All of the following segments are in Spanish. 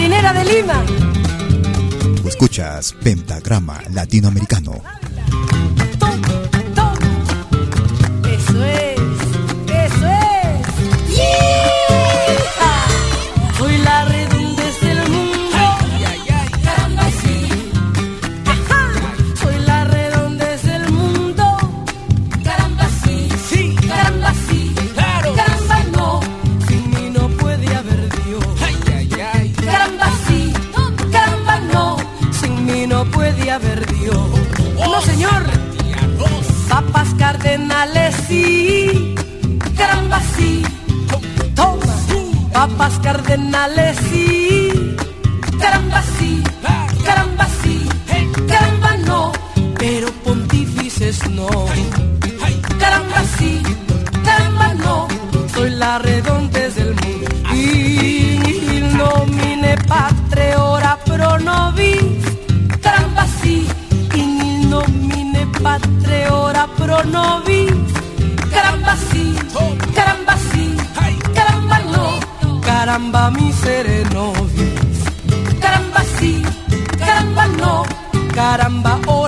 Marinera de Lima. Escuchas Pentagrama Latinoamericano. Sí. Toma. Papas cardenales, sí. Caramba, sí. Caramba, sí. Caramba, mi serenovis. Caramba, sí. Caramba, no. Caramba, ora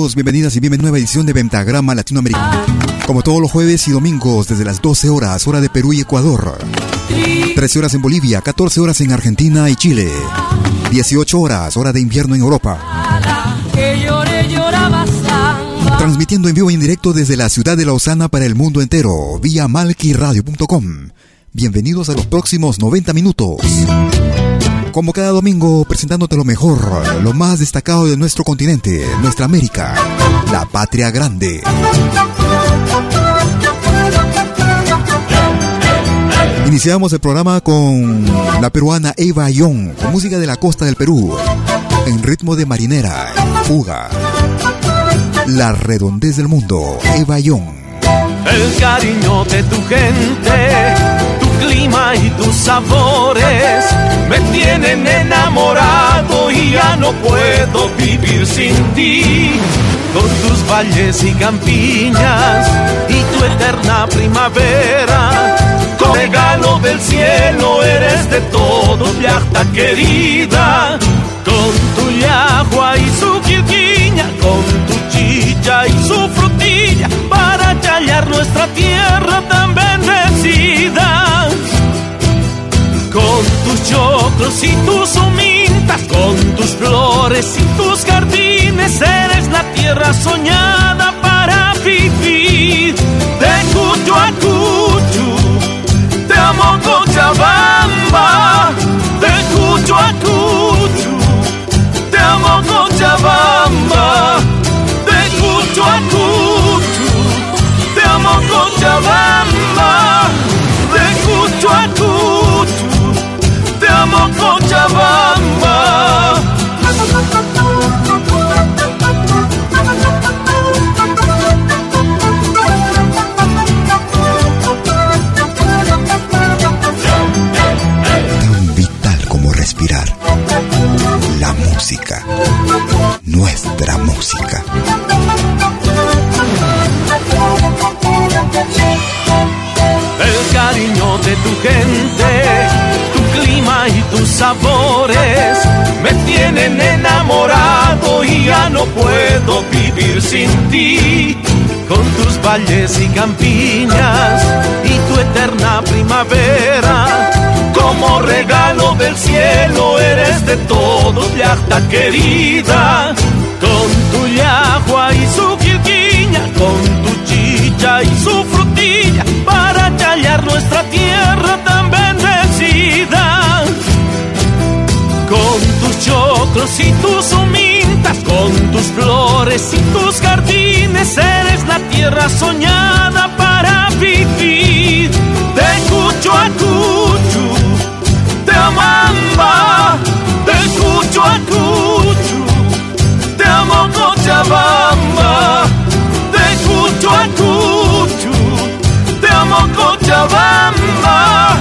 Bienvenidas y bienvenidos a una nueva edición de Pentagrama Latinoamericano. Como todos los jueves y domingos desde las 12 horas, hora de Perú y Ecuador. 13 horas en Bolivia, 14 horas en Argentina y Chile. 18 horas, hora de invierno en Europa. Transmitiendo en vivo e indirecto desde la ciudad de Lausana para el mundo entero, vía malquiradio.com. Bienvenidos a los próximos 90 minutos. Como cada domingo, presentándote lo mejor, lo más destacado de nuestro continente, nuestra América, la patria grande. Iniciamos el programa con la peruana Eva Young, con música de la costa del Perú, en ritmo de marinera, fuga. La redondez del mundo, Eva Young. El cariño de tu gente, clima y tus sabores me tienen enamorado y ya no puedo vivir sin ti. Con tus valles y campiñas y tu eterna primavera, con regalo del cielo eres de todos, viaja querida. Con tu yagua y su quirquiña, con tu chicha y su frutilla, para callar nuestra tierra tan choclos y tus humintas, con tus flores y tus jardines, eres la tierra soñada para vivir. De Cucho a Cuchu, te amo Cochabamba. De Cucho a Cuchu, te amo Cochabamba. De Cucho a Cuchu, te amo Cochabamba. De Cucho a amo Cochabamba. Tan vital como respirar. La música. Nuestra música. El cariño de tu gente tus sabores me tienen enamorado y ya no puedo vivir sin ti. Con tus valles y campiñas y tu eterna primavera, como regalo del cielo eres de todos, yachta querida. Con tu yagua y su quirquiña, con tu chicha y su frutilla, para callar nuestra choclos y tus humintas, con tus flores y tus jardines, eres la tierra soñada para vivir. De Cucho a Cuchu, te amamba, de Cucho a Cuchu, te amo Cochabamba, de Cucho a Cuchu, te amo Cochabamba,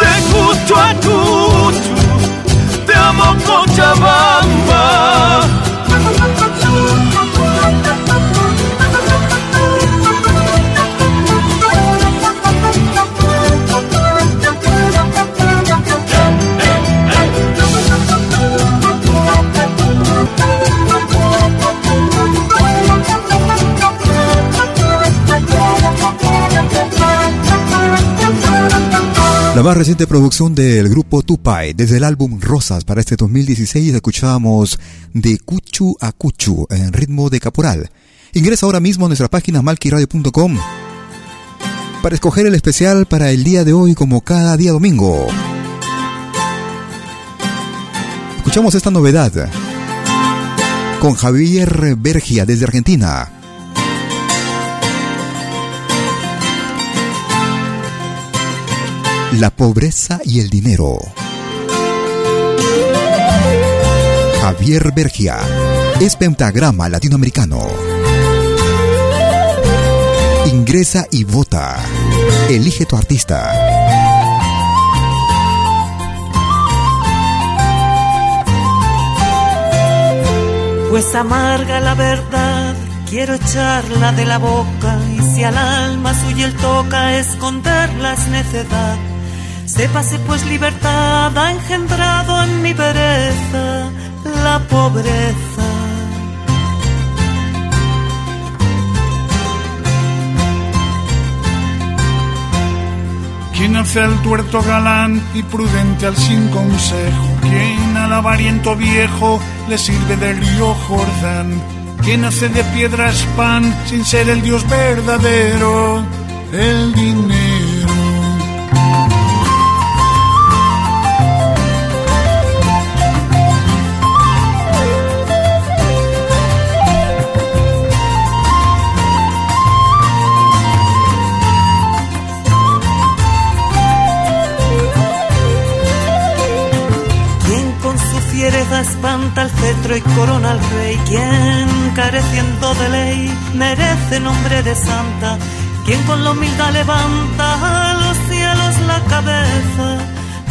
de Cucho a amo Cochabamba. La más reciente producción del grupo Tupai, desde el álbum Rosas para este 2016, escuchábamos de Cuchu a Cuchu en ritmo de caporal. Ingresa ahora mismo a nuestra página malquiradio.com para escoger el especial para el día de hoy como cada día domingo. Escuchamos esta novedad con Javier Bergia desde Argentina. La pobreza y el dinero. Javier Bergia es pentagrama latinoamericano. Ingresa y vota. Elige tu artista. Pues amarga la verdad, quiero echarla de la boca y si al alma suya el toca esconderla es necedad. Sépase pues libertad ha engendrado en mi pereza la pobreza. quien hace al tuerto galán y prudente al sin consejo, quien al avariento viejo le sirve de río Jordán, quien hace de piedras pan sin ser el Dios verdadero, el dinero. Espanta el cetro y corona al rey, quien careciendo de ley merece nombre de santa, quien con la humildad levanta a los cielos la cabeza,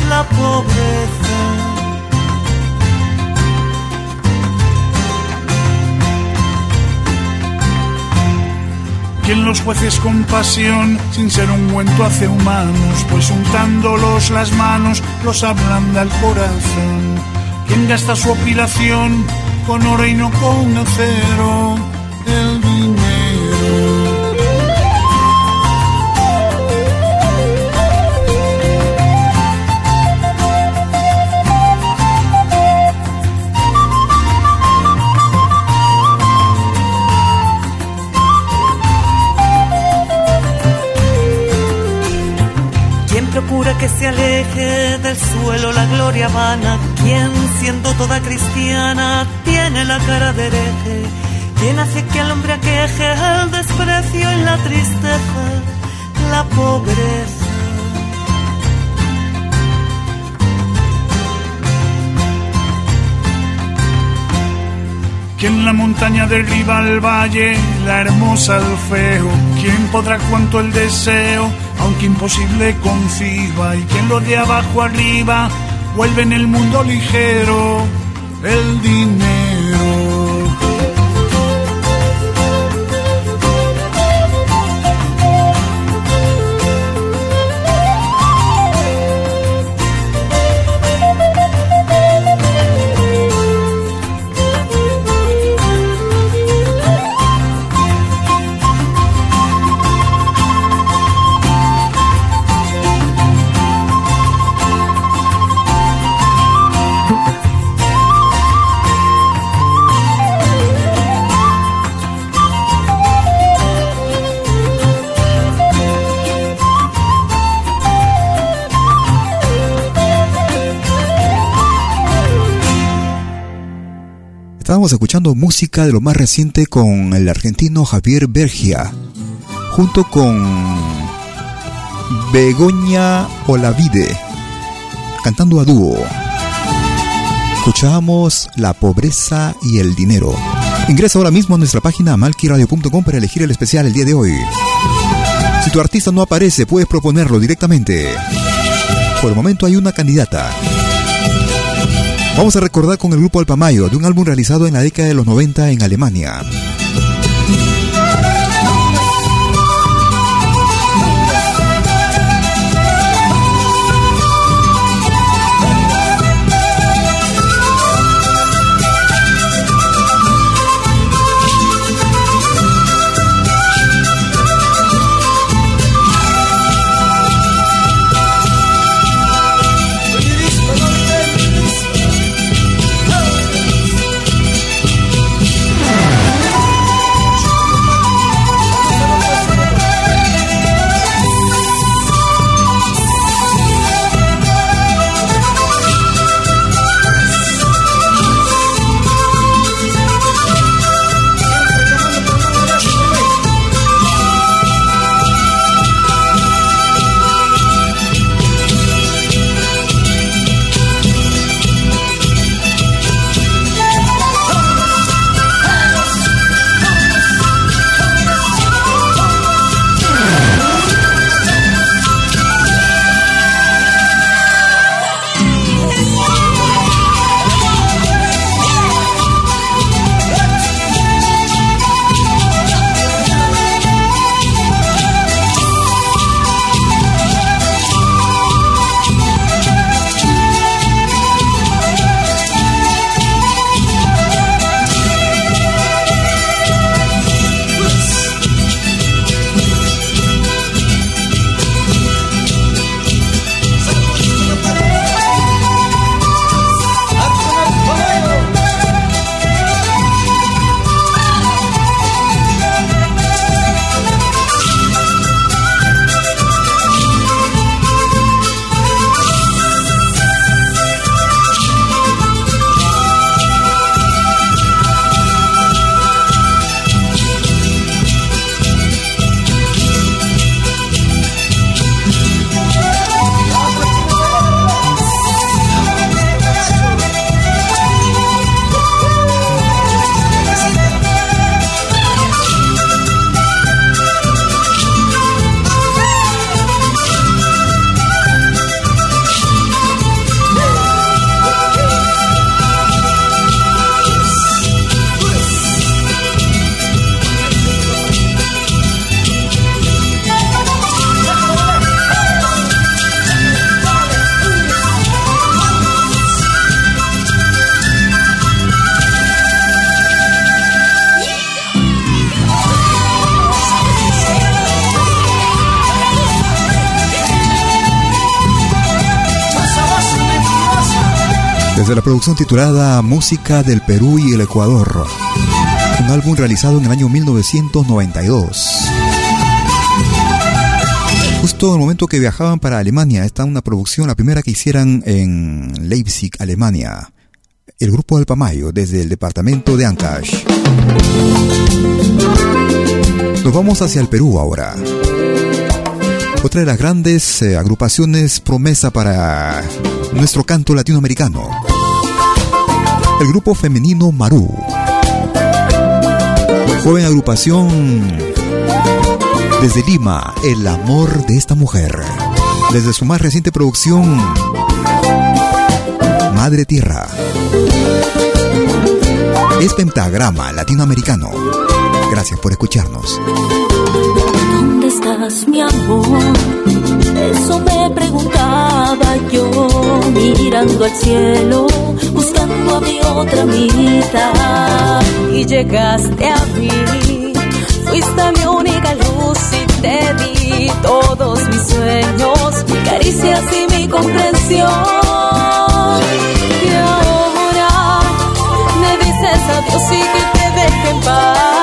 la pobreza. quien los jueces con pasión, sin ser un cuento hace humanos, pues untándolos las manos los ablanda el corazón quien gasta su opilación con oro y no con acero, procura que se aleje del suelo la gloria vana, quien siendo toda cristiana tiene la cara de hereje, quien hace que al hombre aqueje el desprecio y la tristeza, la pobreza. Quien la montaña derriba al valle, la hermosa al feo, quien podrá cuanto el deseo aunque imposible conciba, y quien lo de abajo arriba vuelve en el mundo ligero el dinero. Escuchando música de lo más reciente con el argentino Javier Bergia, junto con Begoña Olavide, cantando a dúo. Escuchamos La pobreza y el dinero. Ingresa ahora mismo a nuestra página malquiradio.com para elegir el especial el día de hoy. Si tu artista no aparece, puedes proponerlo directamente. Por el momento hay una candidata. Vamos a recordar con el grupo Alpamayo de un álbum realizado en la década de los 90 en Alemania. Producción titulada Música del Perú y el Ecuador, un álbum realizado en el año 1992. Justo en el momento que viajaban para Alemania, está una producción, la primera que hicieran en Leipzig, Alemania. El grupo Alpamayo, desde el departamento de Ancash. Nos vamos hacia el Perú ahora. Otra de las grandes eh, agrupaciones promesa para nuestro canto latinoamericano. El grupo femenino Maru. Joven agrupación desde Lima, el amor de esta mujer. Desde su más reciente producción, Madre Tierra. Es pentagrama latinoamericano. Gracias por escucharnos. ¿Dónde estás, mi amor? Eso me preguntaba yo, mirando al cielo, buscando a mi otra mitad. Y llegaste a mí, fuiste mi única luz y te di todos mis sueños, mi caricias y mi comprensión. Y ahora me dices adiós y que te deje en paz.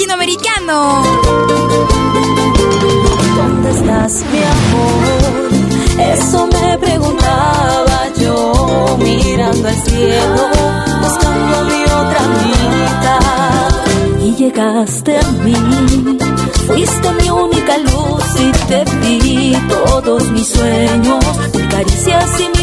Latinoamericano. ¿Dónde estás, mi amor? Eso me preguntaba yo, mirando al cielo, buscando mi otra mitad. Y llegaste a mí, fuiste mi única luz y te di todos mis sueños, caricias y mi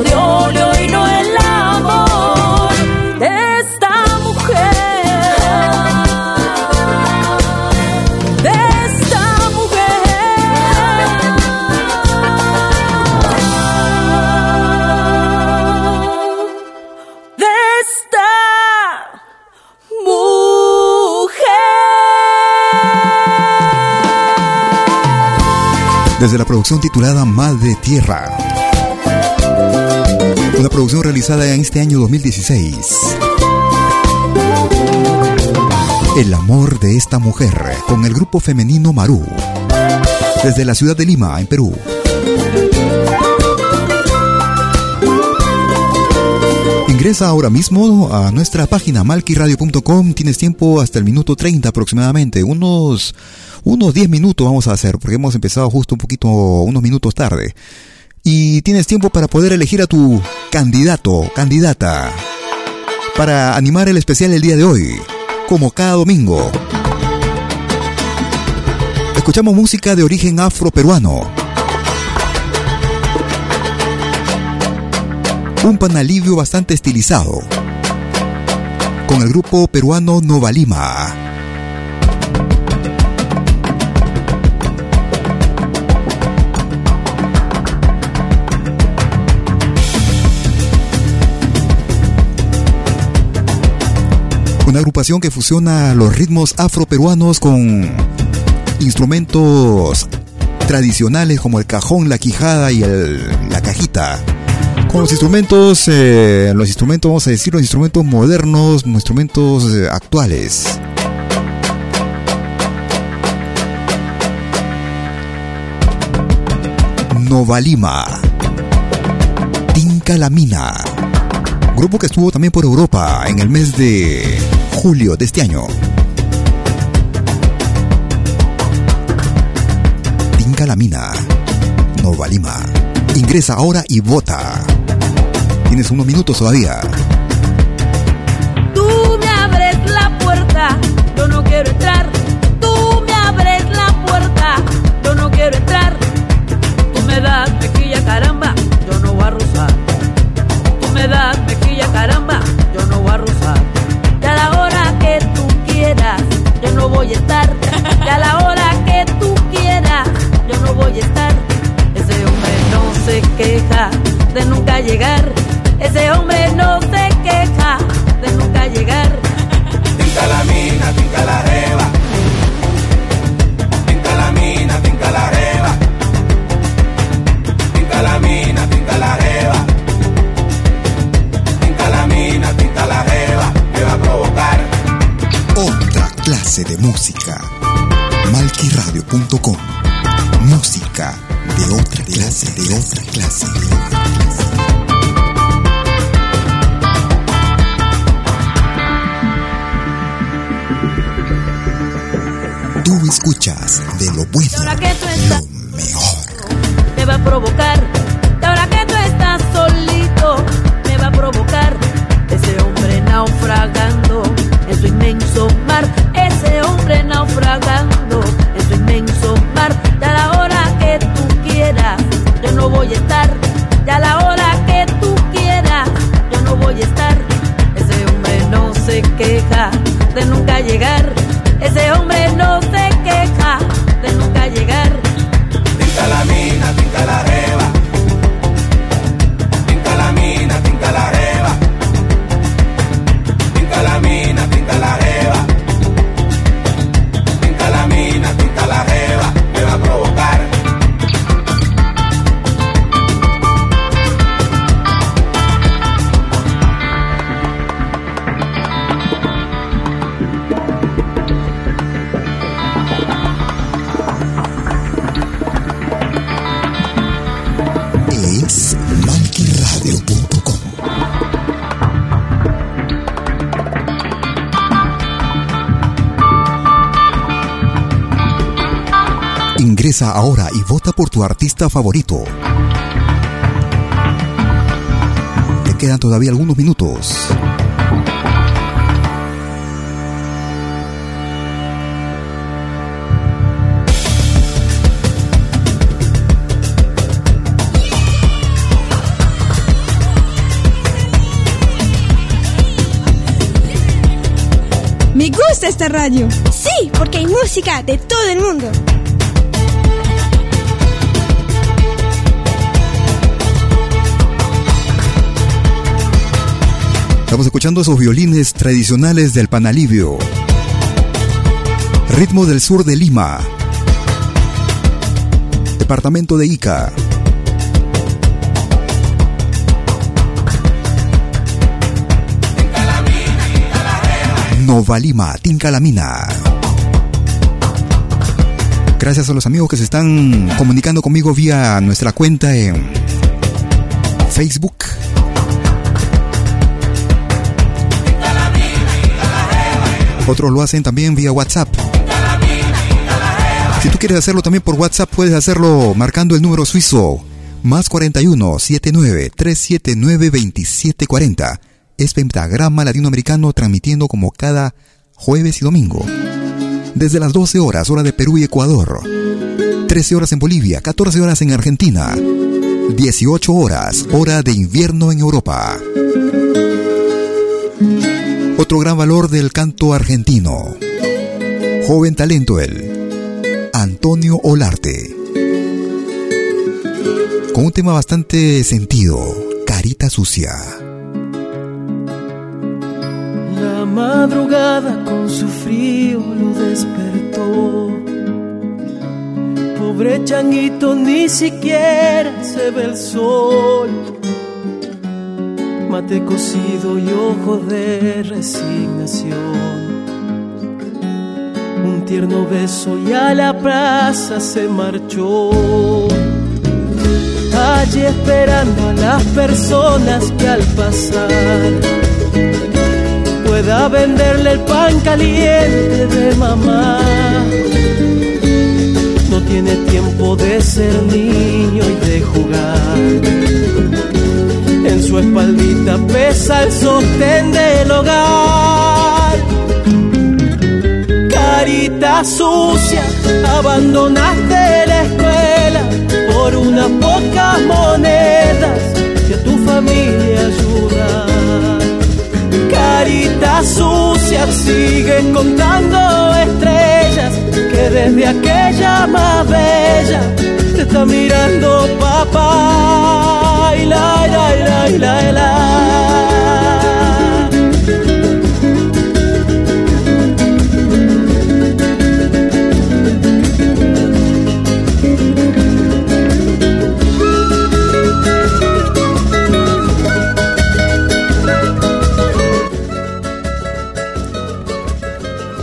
de óleo y no el amor de esta mujer, de esta mujer, de esta mujer. Desde la producción titulada Madre Tierra. Una producción realizada en este año 2016. El amor de esta mujer con el grupo femenino Marú. Desde la ciudad de Lima, en Perú. Ingresa ahora mismo a nuestra página malquiradio.com. Tienes tiempo hasta el minuto 30 aproximadamente. Unos, unos 10 minutos vamos a hacer, porque hemos empezado justo un poquito, unos minutos tarde y tienes tiempo para poder elegir a tu candidato, candidata, para animar el especial el día de hoy, como cada domingo. Escuchamos música de origen afroperuano. Un panalivio bastante estilizado. Con el grupo peruano Nova Lima. Una agrupación que fusiona los ritmos afroperuanos con instrumentos tradicionales como el cajón, la quijada y la cajita. Con los instrumentos, eh, los instrumentos, vamos a decir, los instrumentos modernos, los instrumentos eh, actuales. Novalima. Tinca la Mina. Grupo que estuvo también por Europa en el mes de julio de este año. Tinca la Mina. Nova Lima. Ingresa ahora y vota. Tienes unos minutos todavía. Música de otra clase, de otra clase, de otra clase. Tú escuchas de lo bueno, Ahora que tú estás, lo mejor. me va a provocar. Ahora que tú estás solito, me va a provocar. Ese hombre naufragando en su inmenso mar. Ese hombre naufragando voy a estar. Y a la hora que tú quieras, yo no voy a estar. Ese hombre no se queja de nunca llegar. Ese hombre no se queja de nunca llegar. Tinca la mina, tinca la reba. Ingresa ahora y vota por tu artista favorito. Te quedan todavía algunos minutos. Me gusta esta radio. Sí, porque hay música de todo el mundo. Estamos escuchando esos violines tradicionales del Panalivio. Ritmo del sur de Lima. Departamento de Ica. Nova Lima, Tinca la Mina. Gracias a los amigos que se están comunicando conmigo vía nuestra cuenta en Facebook. Otros lo hacen también vía WhatsApp. Si tú quieres hacerlo también por WhatsApp, puedes hacerlo marcando el número suizo más 41 79 379 2740. Es Pentagrama Latinoamericano transmitiendo como cada jueves y domingo. Desde las 12 horas, hora de Perú y Ecuador. 13 horas en Bolivia, 14 horas en Argentina. 18 horas, hora de invierno en Europa. Otro gran valor del canto argentino. Joven talento él. Antonio Olarte. Con un tema bastante sentido, Carita Sucia. La madrugada con su frío lo despertó. Pobre changuito, ni siquiera se ve el sol. Mate cocido y ojo de resignación. Un tierno beso y a la plaza se marchó. Allí esperando a las personas que al pasar pueda venderle el pan caliente de mamá. No tiene tiempo de ser niño y de jugar. En su espaldita pesa el sostén del hogar. Carita sucia, abandonaste la escuela por unas pocas monedas que tu familia ayuda carita sucia sigue contando estrellas que desde aquella más bella está mirando papá. Y la la la la la.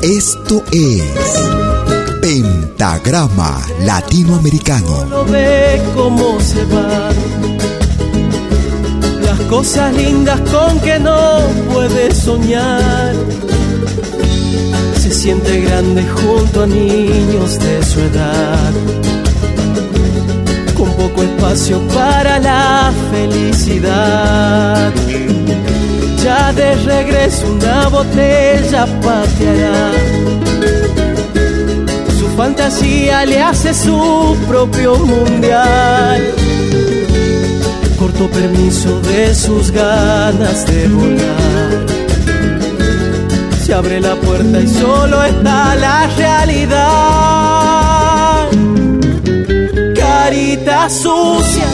Esto es Pentagrama Latinoamericano. Lo ve cómo se va. Las cosas lindas con que no puede soñar. Se siente grande junto a niños de su edad. Con poco espacio para la felicidad ya de regreso una botella pateará. Fantasía le hace su propio mundial. Corto permiso de sus ganas de volar. Se abre la puerta y solo está la realidad. Carita sucia,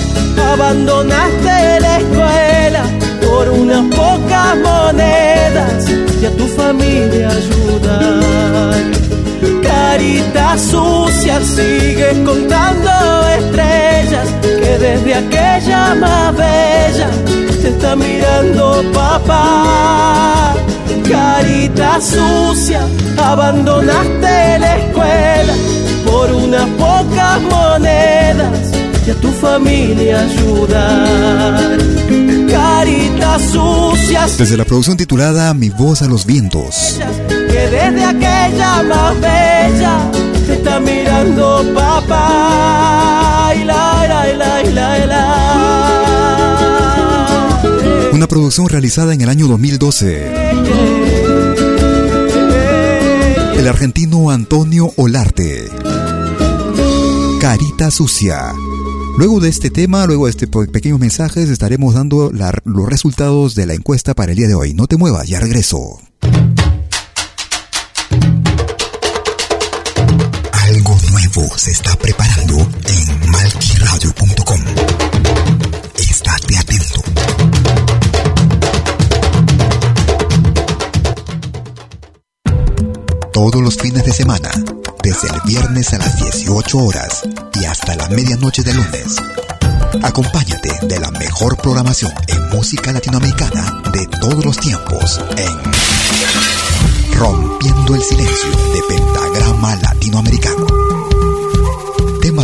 abandonaste la escuela por unas pocas monedas y a tu familia ayudar. Carita sucia sigue contando estrellas que desde aquella más bella te está mirando papá. Carita sucia, abandonaste la escuela por unas pocas monedas y a tu familia ayudar. Caritas sucias. Desde la producción titulada Mi voz a los vientos. Que desde Una producción realizada en el año 2012. El argentino Antonio Olarte. Carita sucia. Luego de este tema, luego de este pequeños mensajes, estaremos dando los resultados de la encuesta para el día de hoy. No te muevas, ya regreso. Se está preparando en malquiradio.com. Estate atento. Todos los fines de semana desde el viernes a las 18 horas y hasta la medianoche de lunes. Acompáñate de la mejor programación en música latinoamericana de todos los tiempos en Rompiendo el Silencio de Pentagrama Latinoamericano.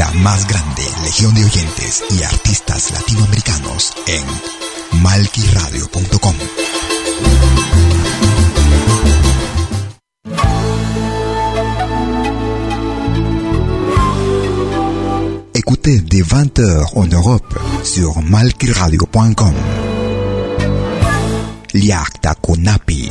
La más grande legión de oyentes y artistas latinoamericanos en malquiradio.com. Écoutez dès 20h en Europe sur malquiradio.com. Liakta Kunapi.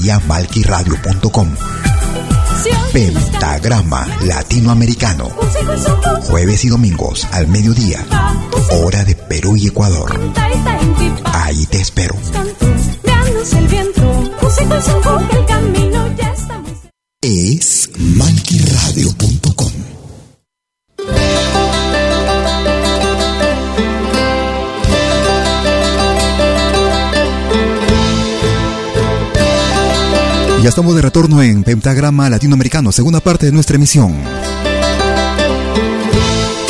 Vía malquiradio.com Pentagrama Latinoamericano. Jueves y domingos al mediodía. Hora de Perú y Ecuador. Ahí te espero. Ya estamos de retorno en Pentagrama Latinoamericano, segunda parte de nuestra emisión.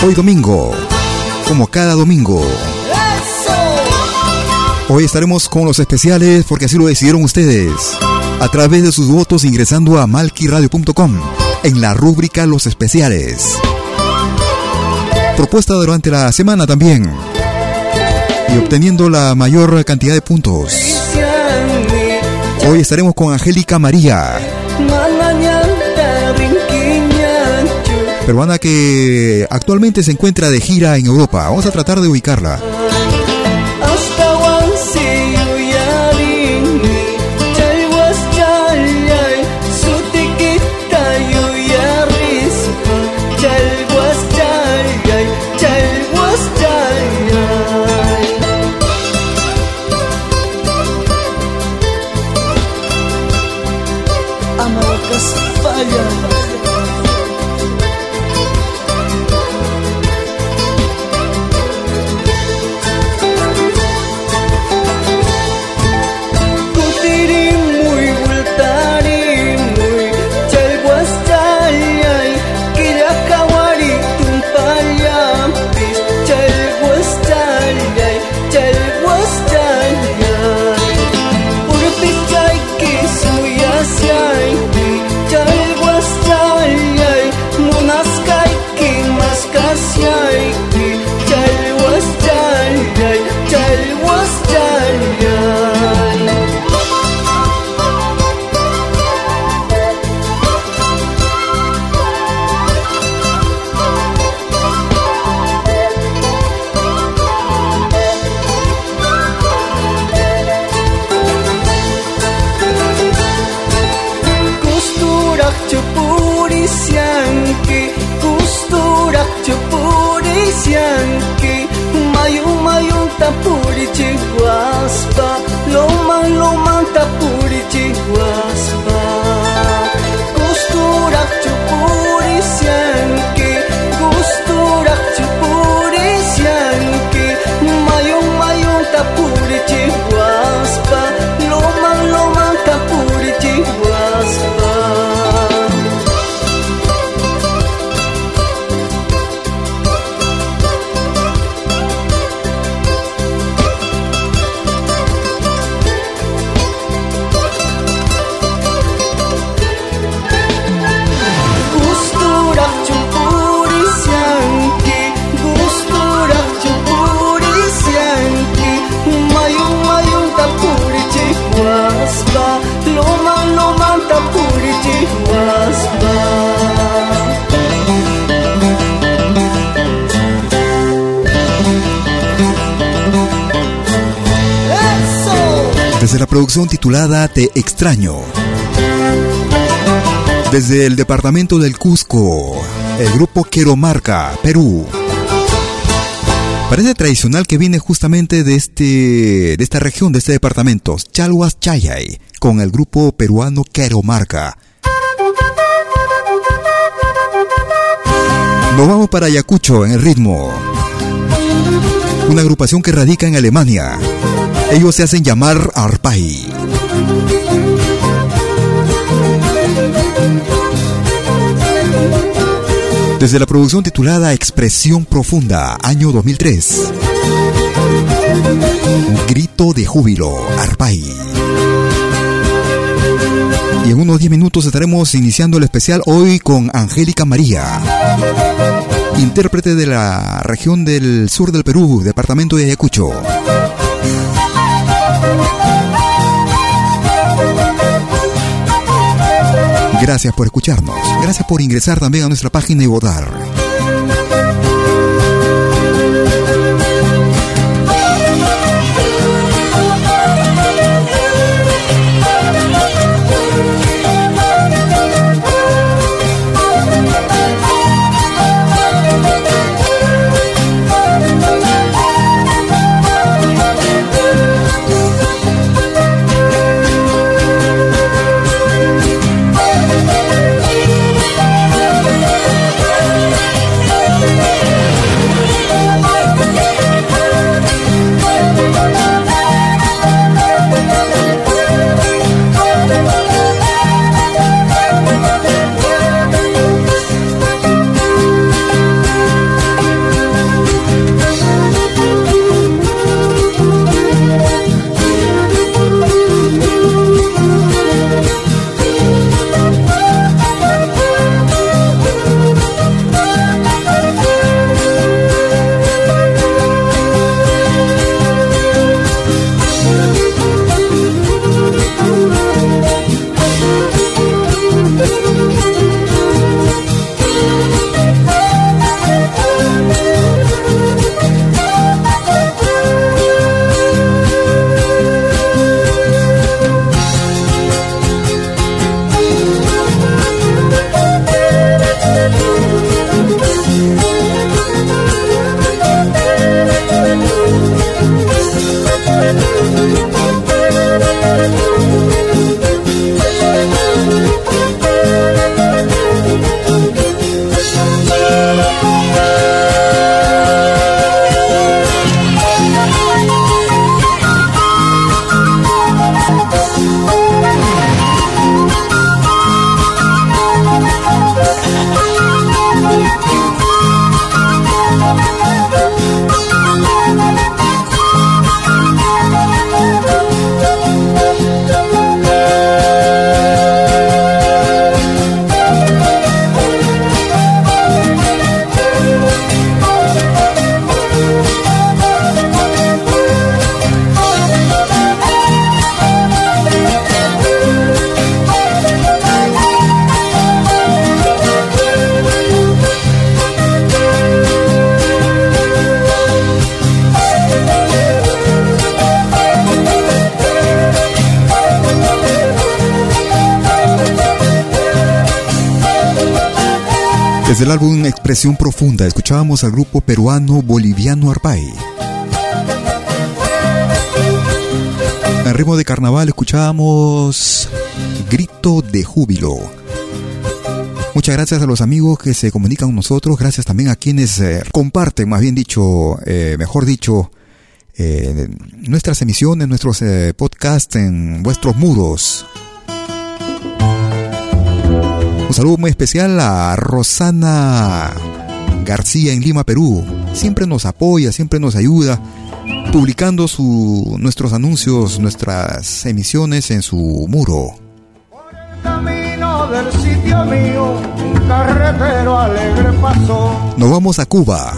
Hoy domingo, como cada domingo. Hoy estaremos con los especiales porque así lo decidieron ustedes. A través de sus votos ingresando a malquiradio.com en la rúbrica Los Especiales. Propuesta durante la semana también. Y obteniendo la mayor cantidad de puntos. Hoy estaremos con Angélica María. Peruana que actualmente se encuentra de gira en Europa. Vamos a tratar de ubicarla. falhas producción titulada Te extraño. Desde el departamento del Cusco, el grupo Queromarca, Perú. Parece tradicional que viene justamente de, este, de esta región, de este departamento, Chalhuas Chayay, con el grupo peruano Queromarca. Nos vamos para Ayacucho en el ritmo. Una agrupación que radica en Alemania. Ellos se hacen llamar Arpai. Desde la producción titulada Expresión Profunda, año 2003. Grito de júbilo, Arpai. Y en unos 10 minutos estaremos iniciando el especial hoy con Angélica María, intérprete de la región del sur del Perú, departamento de Ayacucho. Gracias por escucharnos. Gracias por ingresar también a nuestra página y votar. Desde el álbum Expresión Profunda escuchábamos al grupo peruano boliviano Arpay. En ritmo de carnaval escuchábamos Grito de Júbilo. Muchas gracias a los amigos que se comunican con nosotros, gracias también a quienes eh, comparten, más bien dicho, eh, mejor dicho, eh, nuestras emisiones, nuestros podcasts en vuestros muros. Un saludo muy especial a Rosana García en Lima, Perú. Siempre nos apoya, siempre nos ayuda, publicando su, nuestros anuncios, nuestras emisiones en su muro. del sitio mío, un carretero alegre pasó. Nos vamos a Cuba.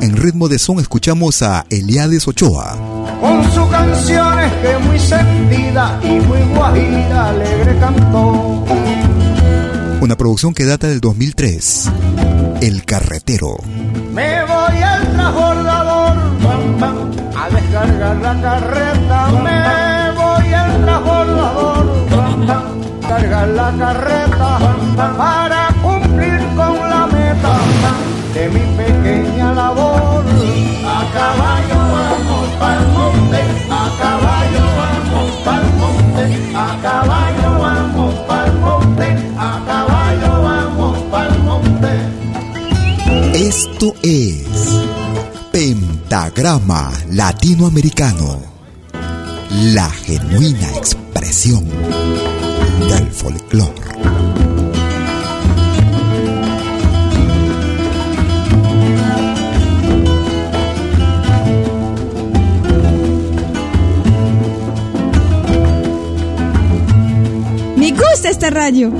En ritmo de son escuchamos a Eliades Ochoa. Con sus canciones que muy sentida y muy guajira alegre cantó una producción que data del 2003. El carretero. Me voy al transbordador a descargar la carreta. Me voy al transbordador a cargar la carreta. Esto es Pentagrama Latinoamericano, la genuina expresión del folclore. Me gusta esta radio.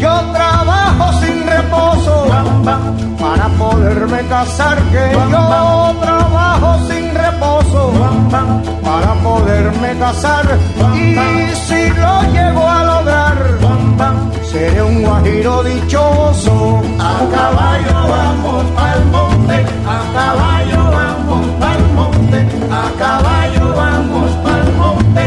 Yo trabajo sin reposo para poderme casar, que yo trabajo sin reposo para poderme casar. Y si lo llego a lograr, seré un guajiro dichoso. A caballo vamos al monte, a caballo vamos al monte, a caballo vamos al monte,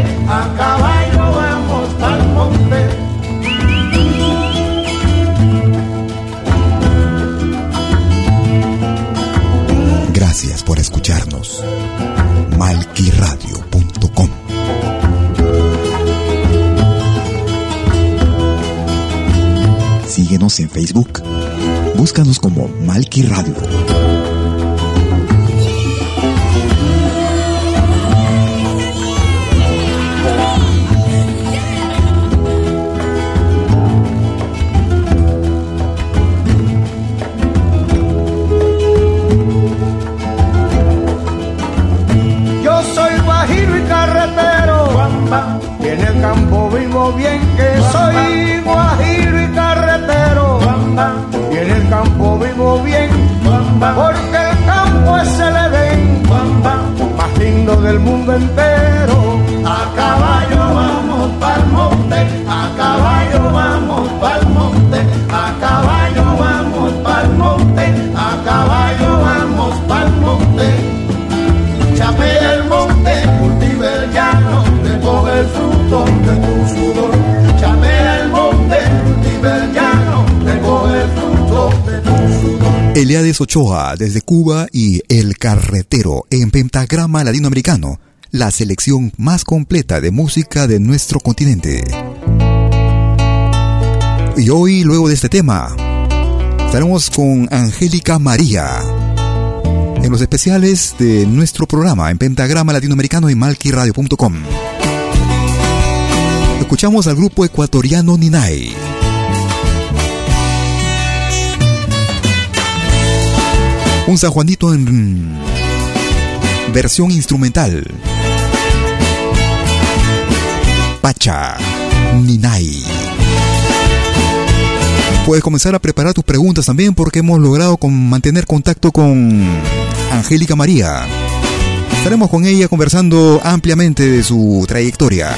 Gracias por escucharnos. Malquiradio.com Síguenos en Facebook. Búscanos como Malqui del mundo entero. Eliades Ochoa desde Cuba y El Carretero en Pentagrama Latinoamericano, la selección más completa de música de nuestro continente. Y hoy, luego de este tema, estaremos con Angélica María en los especiales de nuestro programa en Pentagrama Latinoamericano y malquiradio.com. Escuchamos al grupo ecuatoriano Ninay. Un San Juanito en versión instrumental. Pacha Ninay. Puedes comenzar a preparar tus preguntas también porque hemos logrado con mantener contacto con Angélica María. Estaremos con ella conversando ampliamente de su trayectoria.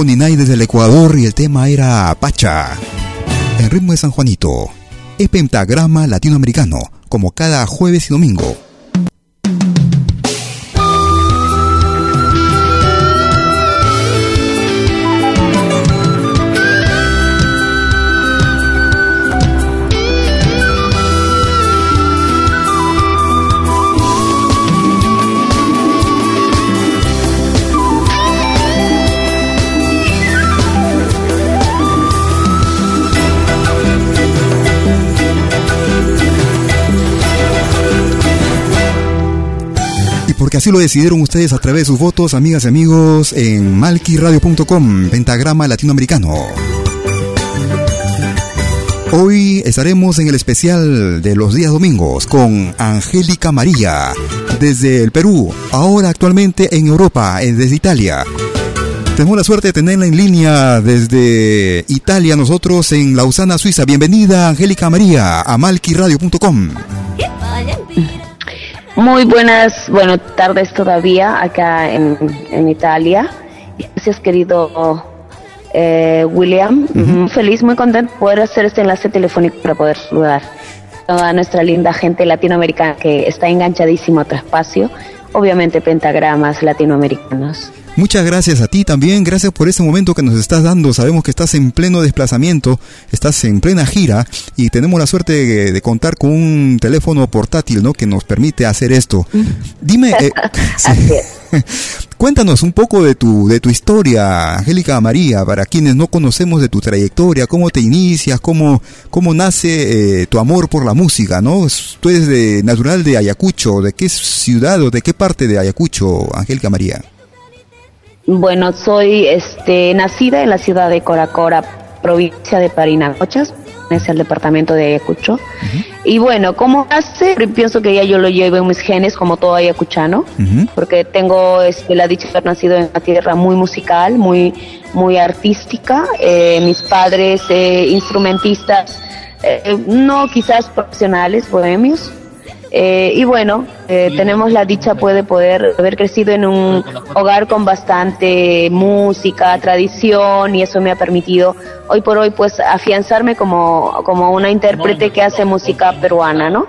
Grupo Ninay desde el Ecuador y el tema era Pacha. En ritmo de San Juanito. Es pentagrama latinoamericano, como cada jueves y domingo. Así lo decidieron ustedes a través de sus votos, amigas y amigos, en malquiradio.com, pentagrama latinoamericano. Hoy estaremos en el especial de los días domingos con Angélica María, desde el Perú, ahora actualmente en Europa, desde Italia. Tenemos la suerte de tenerla en línea desde Italia, nosotros en Lausana, Suiza. Bienvenida, Angélica María, a malquiradio.com. Muy buenas, bueno, tardes todavía acá en, en Italia. Gracias, querido eh, William. Feliz, muy contento de poder hacer este enlace telefónico para poder saludar a toda nuestra linda gente latinoamericana que está enganchadísimo a tu espacio. Obviamente, pentagramas latinoamericanos. Muchas gracias a ti también, gracias por ese momento que nos estás dando. Sabemos que estás en pleno desplazamiento, estás en plena gira y tenemos la suerte de, contar con un teléfono portátil, ¿no? Que nos permite hacer esto. Dime, eh, cuéntanos un poco de tu de tu historia, Angélica María, para quienes no conocemos de tu trayectoria, cómo te inicias, cómo cómo nace eh, tu amor por la música, ¿no? Tú eres de natural de Ayacucho, ¿de qué ciudad o de qué parte de Ayacucho, Angélica María? Bueno, soy este, nacida en la ciudad de Coracora, provincia de Parinacochas, es el departamento de Ayacucho. Y bueno, como hace, pienso que ya yo lo llevo en mis genes como todo ayacuchano, porque tengo este, la dicha de haber nacido en una tierra muy musical, muy, muy artística. Eh, mis padres eh, instrumentistas, eh, no quizás profesionales, bohemios, eh, y bueno, eh, tenemos la dicha pues, de poder haber crecido en un hogar con bastante música, tradición y eso me ha permitido hoy por hoy pues afianzarme como, como una intérprete que hace música peruana, ¿no?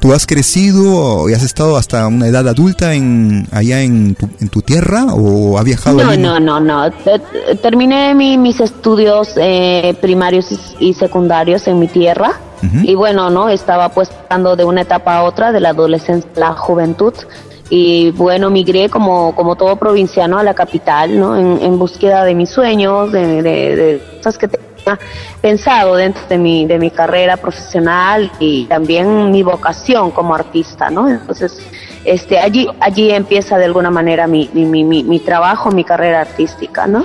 ¿Tú has crecido y has estado hasta una edad adulta en allá en tu, en tu tierra o has viajado? No, no, no, no. Terminé mis estudios eh, primarios y secundarios en mi tierra y bueno, ¿no? Estaba pues pasando de una etapa a otra, de la adolescencia a la juventud. Y bueno, migré como, como todo provinciano a la capital, ¿no? En, búsqueda de mis sueños, de, de, cosas que tenía pensado dentro de mi, de mi carrera profesional y también mi vocación como artista, ¿no? Entonces, este, allí, allí empieza de alguna manera mi, mi, mi, mi trabajo, mi carrera artística, ¿no?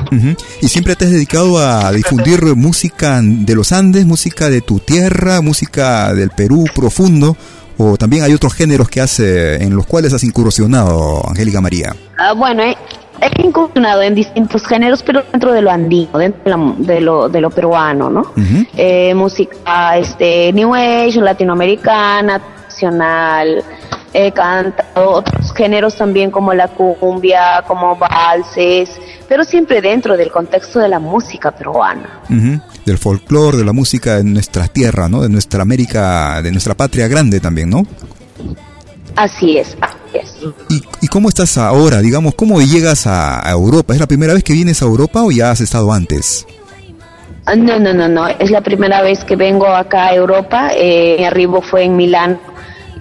¿Y siempre te has dedicado a difundir música de los Andes, música de tu tierra, música del Perú profundo? ¿O también hay otros géneros que hace, en los cuales has incursionado, Angélica María? Ah, bueno, he, incursionado en distintos géneros, pero dentro de lo andino, dentro de lo, de lo, peruano, ¿no? Eh, música este, New Age, latinoamericana, nacional, he cantado otros géneros también como la cumbia, como valses, pero siempre dentro del contexto de la música peruana. Del folclore, de la música de nuestra tierra, ¿no? De nuestra América, de nuestra patria grande también, ¿no? Así es, así es. ¿Y, ¿Y, cómo estás ahora? Digamos, ¿cómo llegas a, Europa? ¿Es la primera vez que vienes a Europa o ya has estado antes? Ah, no, no, no, no. Es la primera vez que vengo acá a Europa. Eh, mi arribo fue en Milán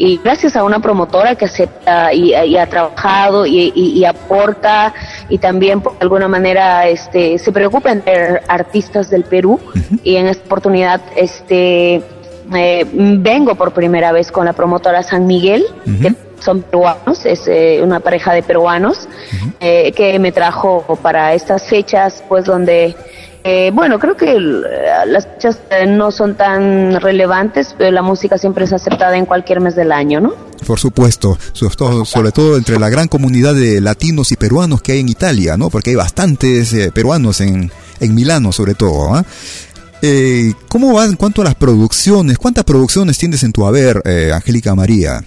y gracias a una promotora que acepta y, ha trabajado y, aporta y también por alguna manera este se preocupa en artistas del Perú y en esta oportunidad este eh, vengo por primera vez con la promotora San Miguel que son peruanos, es eh, una pareja de peruanos eh, que me trajo para estas fechas pues donde eh, bueno, creo que las fechas no son tan relevantes, pero la música siempre es aceptada en cualquier mes del año, ¿no? Por supuesto, sobre todo, entre la gran comunidad de latinos y peruanos que hay en Italia, ¿no? Porque hay bastantes eh, peruanos en, en Milano, sobre todo. ¿ah? Eh, ¿Cómo va en cuanto a las producciones? ¿Cuántas producciones tienes en tu haber, Angélica María?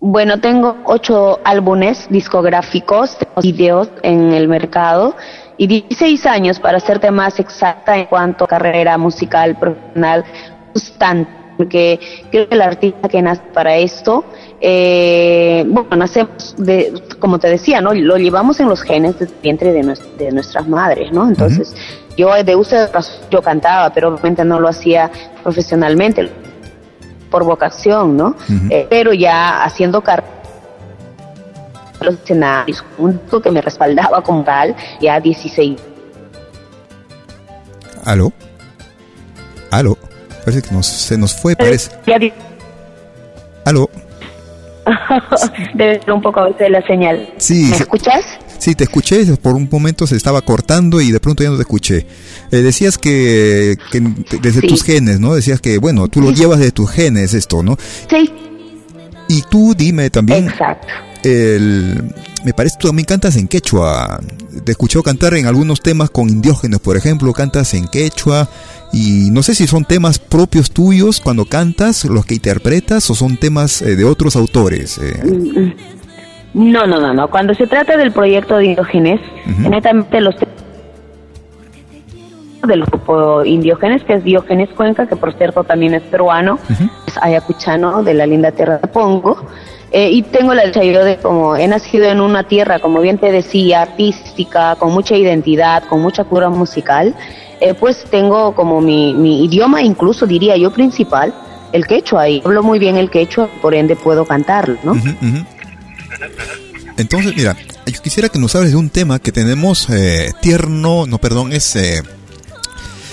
Bueno, tengo ocho álbumes discográficos, tengo videos en el mercado y 16 años para hacerte más exacta en cuanto a carrera musical profesional constante, porque creo que el artista que nace para esto, eh, bueno, nacemos de, como te decía, ¿no? Lo llevamos en los genes del vientre de, de nuestras madres, ¿no? Entonces, yo de uso de razón, yo cantaba, pero obviamente no lo hacía profesionalmente, por vocación, ¿no? Eh, pero ya haciendo carrera los escenarios, un disco que me respaldaba como tal, ya 16 ¿Aló? ¿Aló? Parece que nos, se nos fue, parece. ya di- ¿Aló? Debe ser un poco a veces la señal. Sí, ¿Me se- escuchas? Sí, te escuché, por un momento se estaba cortando y de pronto ya no te escuché. Eh, decías que, que desde Sí. tus genes, ¿no? Decías que, bueno, tú lo llevas de tus genes esto, ¿no? Sí. Y tú dime también... Exacto. El, me parece que tú también cantas en quechua. Te escuché cantar en algunos temas con indiógenos, por ejemplo, cantas en quechua. Y no sé si son temas propios tuyos cuando cantas, los que interpretas, o son temas eh, de otros autores. eh. No, no, no, no. Cuando se trata del proyecto de Indiogenes, netamente los del grupo Indiogenes, que es Diógenes Cuenca, que por cierto también es peruano, es ayacuchano de la linda tierra de Pongo. Eh, y tengo la dicha yo de como he nacido en una tierra, como bien te decía, artística, con mucha identidad, con mucha cura musical, eh, pues tengo como mi, mi idioma, incluso diría yo principal, el quechua. Y hablo muy bien el quechua, por ende puedo cantarlo, ¿no? Entonces, mira, yo quisiera que nos hables de un tema que tenemos eh, tierno, no, perdón, es eh,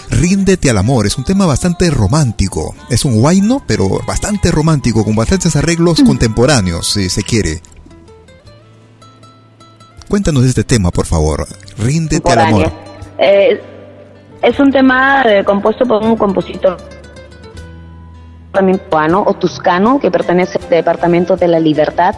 Ríndete al amor. Es un tema bastante romántico. Es un guayno, pero bastante romántico, con bastantes arreglos contemporáneos, si se quiere. Cuéntanos de este tema, por favor. Ríndete al amor. Eh, es un tema eh, compuesto por un compositor también peruano o tuscano que pertenece al departamento de la Libertad.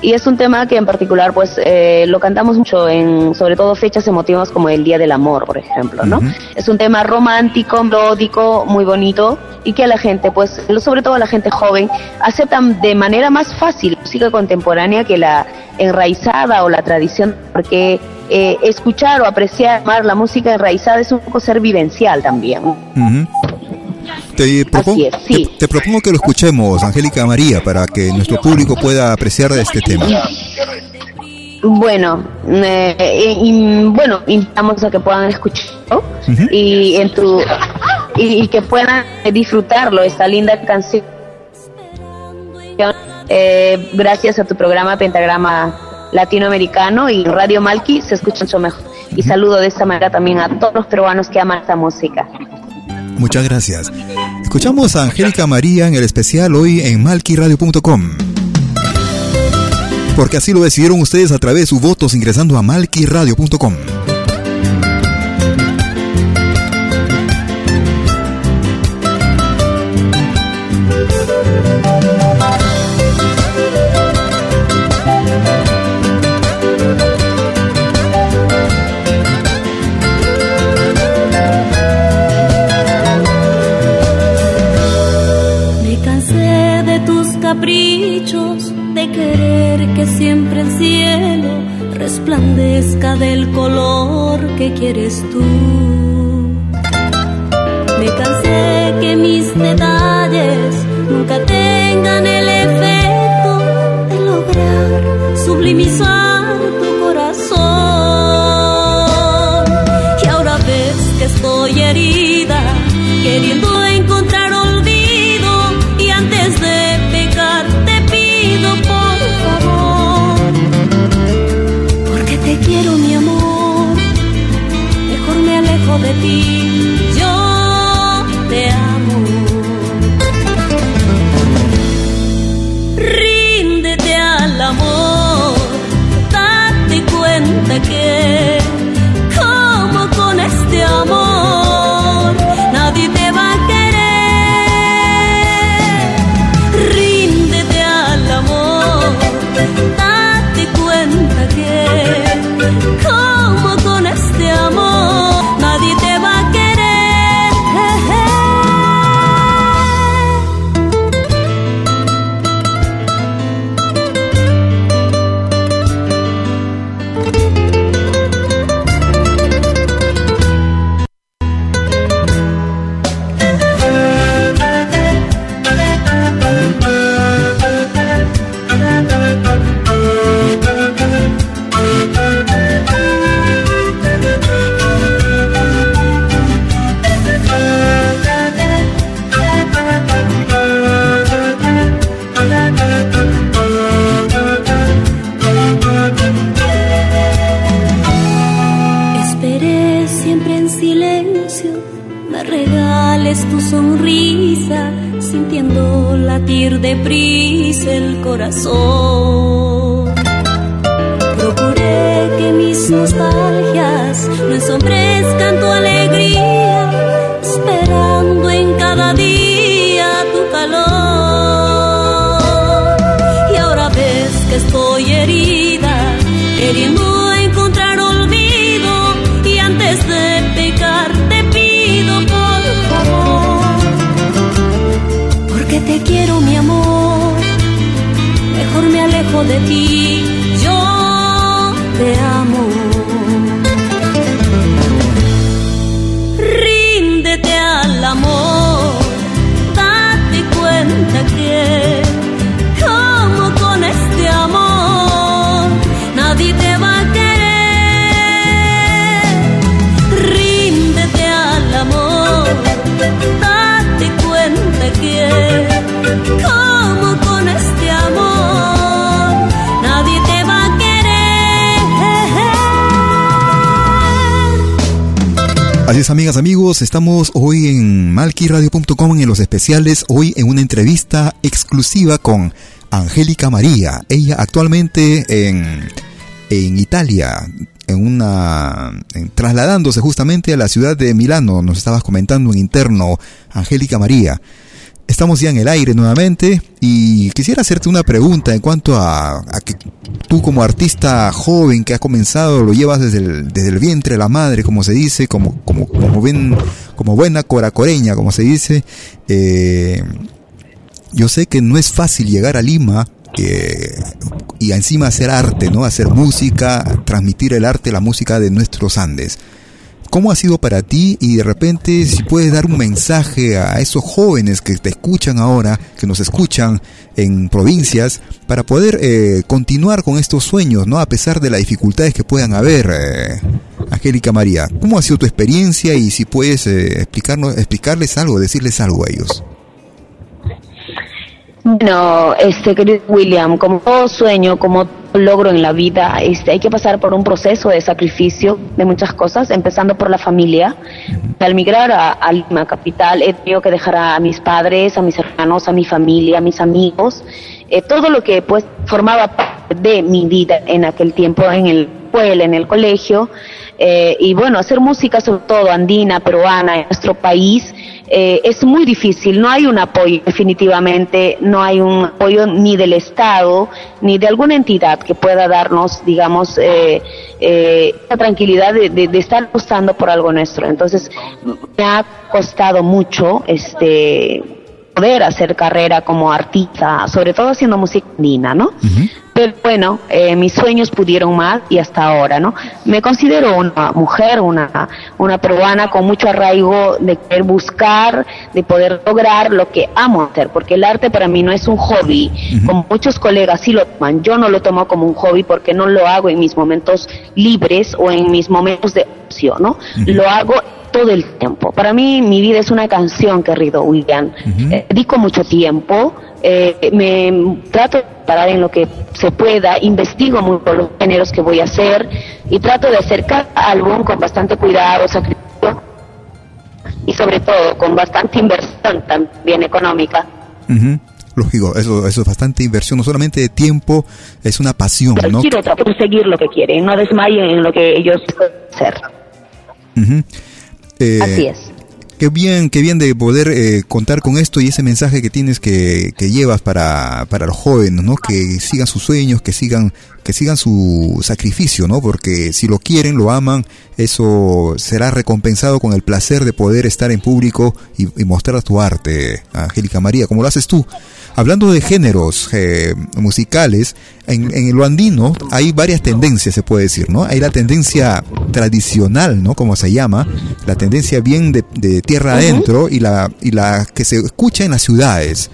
Y es un tema que en particular pues eh, lo cantamos mucho en sobre todo fechas emotivas como el Día del Amor por ejemplo no es un tema romántico melódico muy bonito y que a la gente pues sobre todo a la gente joven aceptan de manera más fácil la música contemporánea que la enraizada o la tradición porque eh, escuchar o apreciar amar la música enraizada es un poco ser vivencial también. Te propongo, Así es, sí. te, te propongo que lo escuchemos, Angélica María, para que nuestro público pueda apreciar este tema. Bueno, eh, y- bueno, invitamos a que puedan escucharlo y en tu y, y que puedan disfrutarlo esta linda canción. Eh, gracias a tu programa Pentagrama Latinoamericano y Radio Malki se escucha mucho mejor. Y saludo de esta manera también a todos los peruanos que aman esta música. Muchas gracias. Escuchamos a Angélica María en el especial hoy en malquiradio.com. Porque así lo decidieron ustedes a través de sus votos ingresando a malquiradio.com. caprichos, de querer que siempre el cielo resplandezca del color que quieres tú. Me cansé que mis detalles nunca tengan el efecto de lograr sublimizar tu corazón. Y ahora ves que estoy herida, de ti. Estamos hoy en malquiradio.com en los especiales, hoy en una entrevista exclusiva con Angélica María. Ella actualmente en, en Italia, en una trasladándose justamente a la ciudad de Milano, nos estabas comentando en interno, Angélica María. Estamos ya en el aire nuevamente y quisiera hacerte una pregunta en cuanto a, a, que tú como artista joven que ha comenzado, lo llevas desde el, desde el vientre de la madre, como se dice, como, como, como, como buena coracoreña, como se dice. Eh, yo sé que no es fácil llegar a Lima y encima hacer arte, ¿no? Hacer música, transmitir el arte, la música de nuestros Andes. ¿Cómo ha sido para ti? Y de repente, si puedes dar un mensaje a esos jóvenes que te escuchan ahora, que nos escuchan en provincias, para poder eh, continuar con estos sueños, ¿no? A pesar de las dificultades que puedan haber. Eh, Angélica María, ¿cómo ha sido tu experiencia y si puedes eh, explicarnos, explicarles algo, decirles algo a ellos? Bueno, este querido William, como todo sueño, como logro en la vida, este, hay que pasar por un proceso de sacrificio de muchas cosas, empezando por la familia. Al migrar a, a Lima capital, he tenido que dejar a mis padres, a mis hermanos, a mi familia, a mis amigos, eh, todo lo que pues formaba parte de mi vida en aquel tiempo en el escuela, en el colegio, eh, y bueno, hacer música sobre todo andina, peruana, en nuestro país, eh, es muy difícil, no hay un apoyo definitivamente, no hay un apoyo ni del Estado, ni de alguna entidad que pueda darnos, digamos, eh, eh, la tranquilidad de, de, estar apostando por algo nuestro. Entonces, me ha costado mucho este poder hacer carrera como artista, sobre todo haciendo música andina, ¿no? Uh -huh. Pero bueno, eh, mis sueños pudieron más y hasta ahora, ¿no? Me considero una mujer, una, una peruana con mucho arraigo de querer buscar, de poder lograr lo que amo hacer, porque el arte para mí no es un hobby, uh -huh. como muchos colegas sí lo toman, yo no lo tomo como un hobby porque no lo hago en mis momentos libres o en mis momentos de ocio, ¿no? Uh -huh. Lo hago todo el tiempo. Para mí mi vida es una canción, querido William. Uh -huh. eh, dedico mucho tiempo, eh, me trato de parar en lo que se pueda, investigo mucho los géneros que voy a hacer y trato de hacer cada álbum con bastante cuidado, sacrificio y sobre todo con bastante inversión también económica. Uh -huh. Lógico, eso, eso es bastante inversión, no solamente de tiempo, es una pasión, Pero ¿no? Quiero conseguir lo que quieren, no desmayen en lo que ellos hacer. Uh -huh. Eh, Así es. Qué bien, qué bien de poder eh, contar con esto y ese mensaje que tienes que, que llevas para, para los jóvenes, ¿no? Que sigan sus sueños, que sigan, que sigan su sacrificio, ¿no? Porque si lo quieren, lo aman, eso será recompensado con el placer de poder estar en público y, y mostrar tu arte, Angélica María, como lo haces tú. Hablando de géneros eh, musicales, en, en, lo andino hay varias tendencias, se puede decir, ¿no? Hay la tendencia tradicional, ¿no? Como se llama, la tendencia bien de, de tierra uh -huh. adentro y la, y la que se escucha en las ciudades.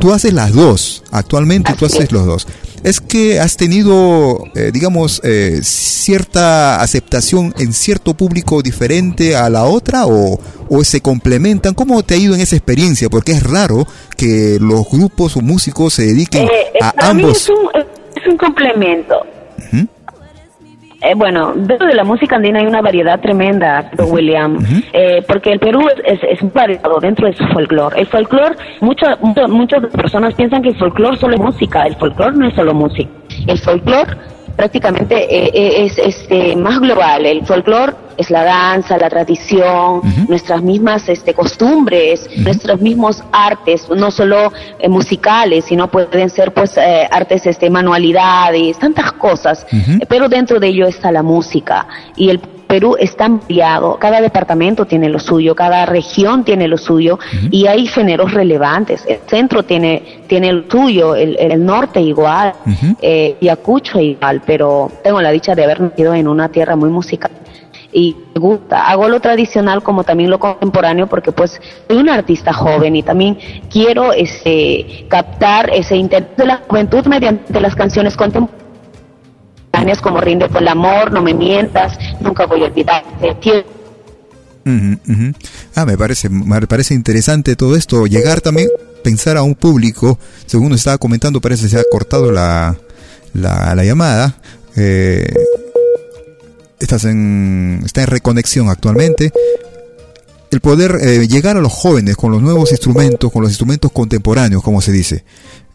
Tú haces las dos, actualmente tú haces los dos. Es que has tenido, eh, digamos, eh, cierta aceptación en cierto público diferente a la otra o, o se complementan. ¿Cómo te ha ido en esa experiencia? Porque es raro que los grupos o músicos se dediquen eh, a para ambos. Mí es, un, es un complemento. Uh -huh. Eh, bueno, dentro de la música andina hay una variedad tremenda, William, eh, porque el Perú es, es, es variado dentro de su folclore. El folclore, muchas mucho, muchas personas piensan que el folclore solo es música, el folclore no es solo música. El folclore prácticamente eh, eh, es este más global. El folclore es la danza, la tradición, nuestras mismas este, costumbres, nuestros mismos artes, no solo eh, musicales, sino pueden ser pues eh, artes, este, manualidades, tantas cosas. Pero dentro de ello está la música. Y el Perú está ampliado, cada departamento tiene lo suyo, cada región tiene lo suyo y hay géneros relevantes. El centro tiene, tiene lo suyo, el, el norte igual, eh, Ayacucho igual, pero tengo la dicha de haber nacido en una tierra muy musical y me gusta. Hago lo tradicional como también lo contemporáneo porque pues soy una artista joven y también quiero este captar ese interés de la juventud mediante las canciones contemporáneas como Rinde por el amor, No me mientas, Nunca voy a olvidarte, Tiempo Ujú, ujú. Ah, me parece, me parece interesante todo esto. Llegar también, pensar a un público, según estaba comentando, parece que se ha cortado la, la, la llamada. Eh, estás en, está en reconexión actualmente. El poder eh, llegar a los jóvenes con los nuevos instrumentos, con los instrumentos contemporáneos, como se dice.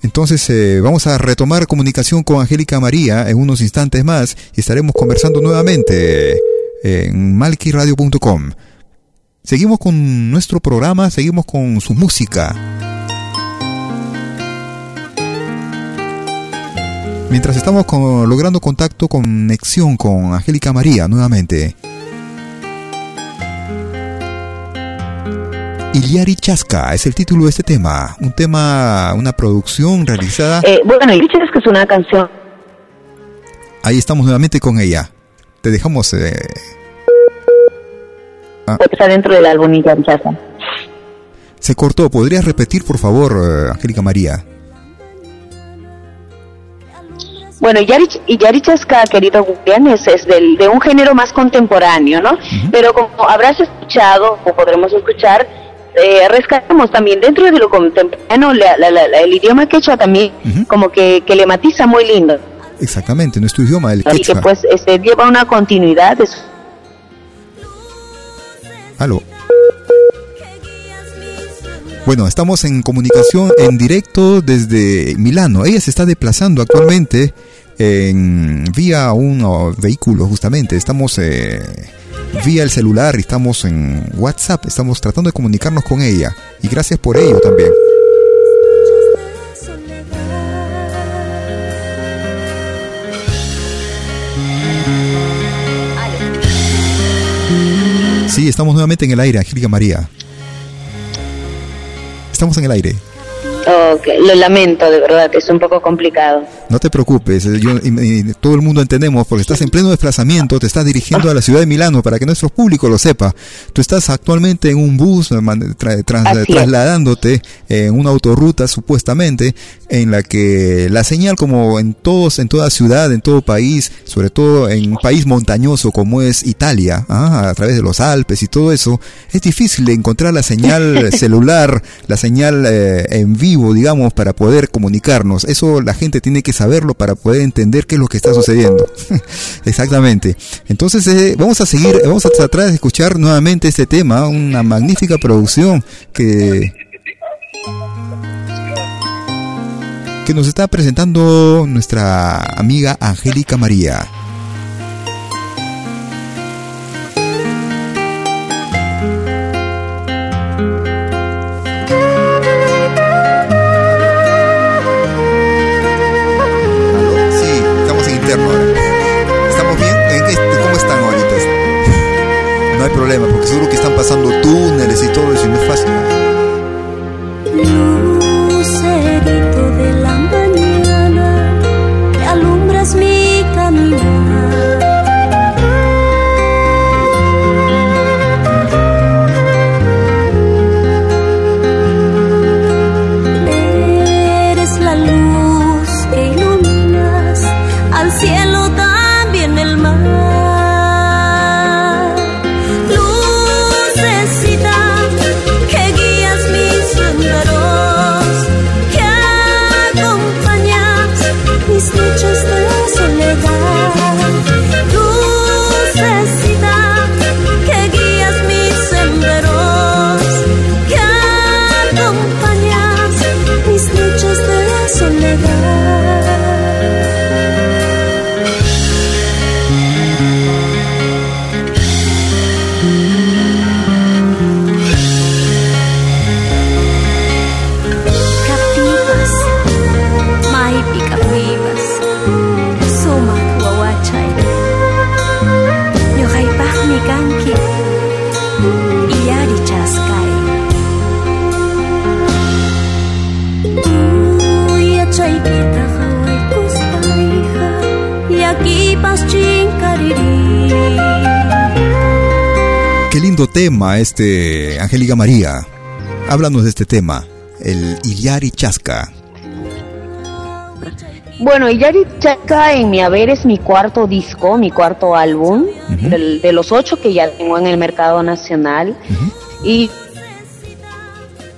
Entonces eh, vamos a retomar comunicación con Angélica María en unos instantes más y estaremos conversando nuevamente en malquiradio.com. Seguimos con nuestro programa, seguimos con su música. Mientras estamos con- logrando contacto, conexión con Angélica María nuevamente. Iliari Chasca es el título de este tema, un tema, una producción realizada. Eh, bueno, y dicho es una canción Ahí estamos nuevamente con ella. Te dejamos. eh, ah, está dentro del álbum y ya rechaza. se cortó. ¿Podrías repetir, por favor, eh, Angélica María? Bueno, Yari, y querido Julián, es, es del, de un género más contemporáneo, ¿no? Pero como habrás escuchado, o podremos escuchar, eh, rescatamos también dentro de lo contemporáneo la- la- la- el idioma quechua también, como que, que le matiza muy lindo. Exactamente, nuestro idioma, el Y que quechua. pues este, lleva una continuidad de su Aló. Bueno, estamos en comunicación en directo desde Milano. Ella se está desplazando actualmente en vía un vehículo, justamente. Estamos eh, vía el celular estamos en WhatsApp. Estamos tratando de comunicarnos con ella. Y gracias por ello también. Sí, estamos nuevamente en el aire, Angélica María. Estamos en el aire. Lo lamento, de verdad, es un poco complicado. No te preocupes, eh, yo, y- y todo el mundo entendemos porque estás en pleno desplazamiento, te estás dirigiendo a la ciudad de Milano para que nuestro público lo sepa. Tú estás actualmente en un bus eh, tra- trans- trasladándote en una autorruta supuestamente en la que la señal como en todos, en toda ciudad, en todo país, sobre todo en un país montañoso como es Italia, ah, a través de los Alpes y todo eso, es difícil encontrar la señal celular, la señal eh, en vivo, digamos, para poder comunicarnos. Eso la gente tiene que saberlo para poder entender qué es lo que está sucediendo. Exactamente. Entonces, eh, vamos a seguir, vamos a tratar de escuchar nuevamente este tema, una magnífica producción que que nos está presentando nuestra amiga Angélica María. Seguro que están pasando túneles y todo eso, y no es fácil. Lindo tema este, Angélica María. Háblanos de este tema, el Iliari Chasca. Bueno, Iliari Chasca en mi haber es mi cuarto disco, mi cuarto álbum, del- de los ocho que ya tengo en el mercado nacional. Y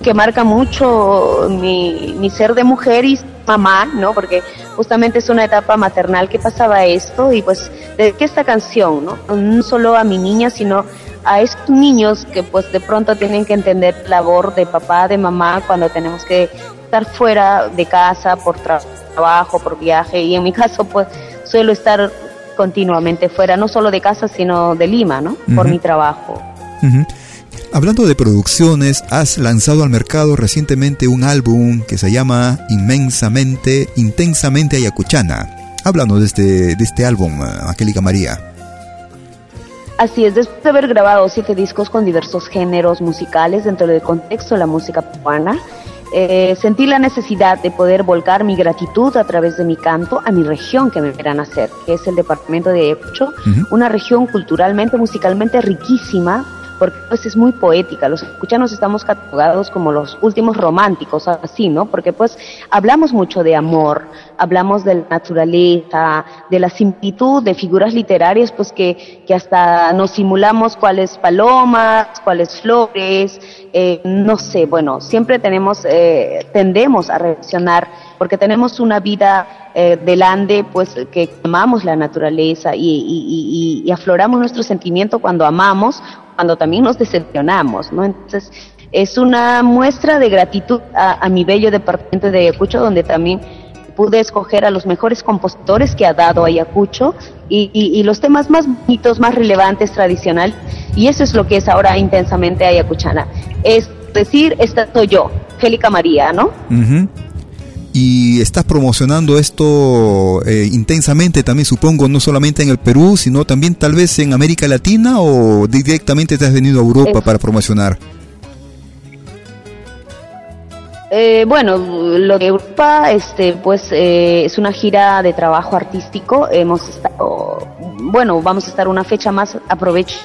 que marca mucho mi, mi ser de mujer y mamá, ¿no? Porque justamente es una etapa maternal que pasaba esto y pues dediqué esta canción, ¿no? No solo a mi niña, sino a estos niños que pues de pronto tienen que entender la labor de papá, de mamá, cuando tenemos que estar fuera de casa por tra- trabajo, por viaje y en mi caso pues suelo estar continuamente fuera, no solo de casa, sino de Lima, ¿no? Por mi trabajo. Hablando de producciones, has lanzado al mercado recientemente un álbum que se llama Inmensamente, Intensamente Ayacuchana. Háblanos de este, de este álbum, Angélica María. Así es, después de haber grabado siete discos con diversos géneros musicales dentro del contexto de la música peruana, eh, sentí la necesidad de poder volcar mi gratitud a través de mi canto a mi región que me verán hacer, que es el departamento de Ayacucho, una región culturalmente, musicalmente riquísima, porque pues es muy poética. Los escuchanos estamos catalogados como los últimos románticos, así, ¿no? Porque pues hablamos mucho de amor, hablamos de la naturaleza, de la similitud de figuras literarias, pues que, que hasta nos simulamos cuáles palomas, cuáles flores, eh, no sé, bueno, siempre tenemos, eh, tendemos a reaccionar porque tenemos una vida eh, delante, pues que amamos la naturaleza y- y afloramos nuestro sentimiento cuando amamos, cuando también nos decepcionamos, ¿no? Entonces, es una muestra de gratitud a, mi bello departamento de Ayacucho, donde también pude escoger a los mejores compositores que ha dado Ayacucho y, los temas más bonitos, más relevantes, tradicional. Y eso es lo que es ahora intensamente ayacuchana. Es decir, esta soy yo, Angélica María, ¿no? Ujú. Y estás promocionando esto eh, intensamente también, supongo, no solamente en el Perú, sino también tal vez en América Latina o directamente te has venido a Europa para promocionar. Eh, bueno, lo de Europa, este, pues eh, es una gira de trabajo artístico. Hemos estado, bueno, vamos a estar una fecha más. Aprovecho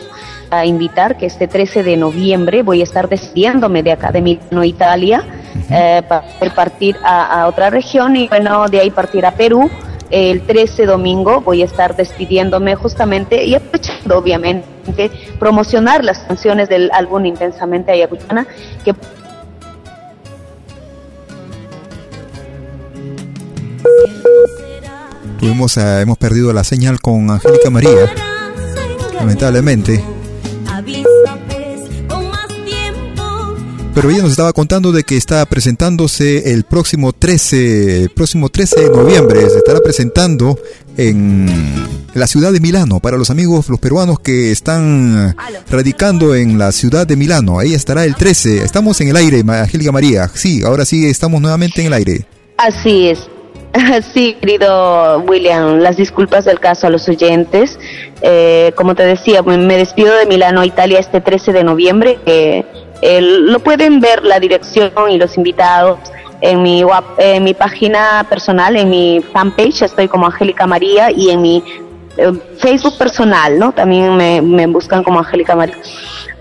a invitar que este 13 de noviembre voy a estar despidiéndome de acá de Milano, Italia, eh, para partir a, a otra región y bueno, de ahí partir a Perú. El 13 domingo voy a estar despidiéndome justamente y aprovechando obviamente promocionar las canciones del álbum Intensamente Ayacuchana que Tuvimos, eh, hemos perdido la señal con Angélica María, lamentablemente. Pero ella nos estaba contando de que está presentándose el próximo 13, el próximo 13 de noviembre, se estará presentando en la ciudad de Milano, para los amigos, los peruanos que están radicando en la ciudad de Milano, ahí estará el 13, estamos en el aire, Angélica María, sí, ahora sí estamos nuevamente en el aire. Así es. Sí, querido William, las disculpas del caso a los oyentes. Eh, como te decía, me despido de Milano, Italia, este 13 de noviembre. Eh, lo pueden ver la dirección y los invitados en mi, en mi página personal, en mi fanpage, estoy como Angélica María, y en mi eh, Facebook personal, ¿no? También me, me buscan como Angélica María.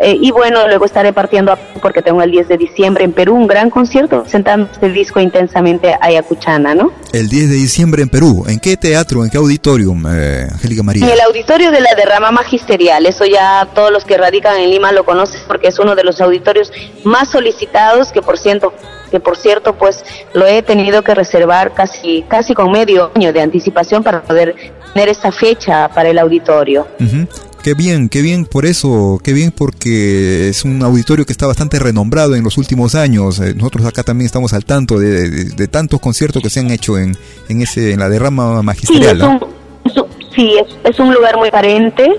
Eh, y bueno, luego estaré partiendo a- porque tengo el 10 de diciembre en Perú un gran concierto presentando este disco intensamente ayacuchana, ¿no? El 10 de diciembre en Perú, ¿en qué teatro, en qué auditorium, eh, Angélica María? En el auditorio de la derrama magisterial, eso ya todos los que radican en Lima lo conocen porque es uno de los auditorios más solicitados que por cierto, que por cierto pues lo he tenido que reservar casi casi con medio año de anticipación para poder tener esta fecha para el auditorio. Ujú. Qué bien, qué bien por eso, qué bien porque es un auditorio que está bastante renombrado en los últimos años. Eh, Nosotros acá también estamos al tanto de, de- de tantos conciertos que se han hecho en, en ese en la derrama Sí, magisterial. un- sí, es, es un lugar muy carente,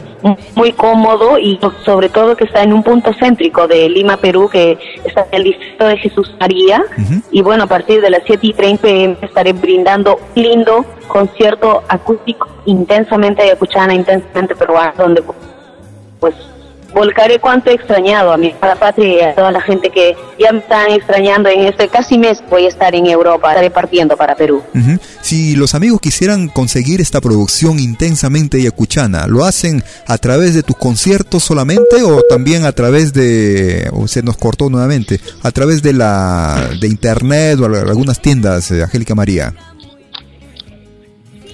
muy cómodo y sobre todo que está en un punto céntrico de Lima, Perú, que está en el distrito de Jesús María. Y bueno, a partir de las 7 y 30 pm estaré brindando un lindo concierto acústico intensamente ayacuchana, intensamente peruano, donde pues volcaré cuánto he extrañado a mi patria y a toda la gente que ya me están extrañando en este casi mes voy a estar en Europa, estaré partiendo para Perú. Si los amigos quisieran conseguir esta producción intensamente yacuchana, ¿lo hacen a través de tus conciertos solamente o también a través de, o se nos cortó nuevamente, a través de la de internet o al- algunas tiendas, eh, Angélica María?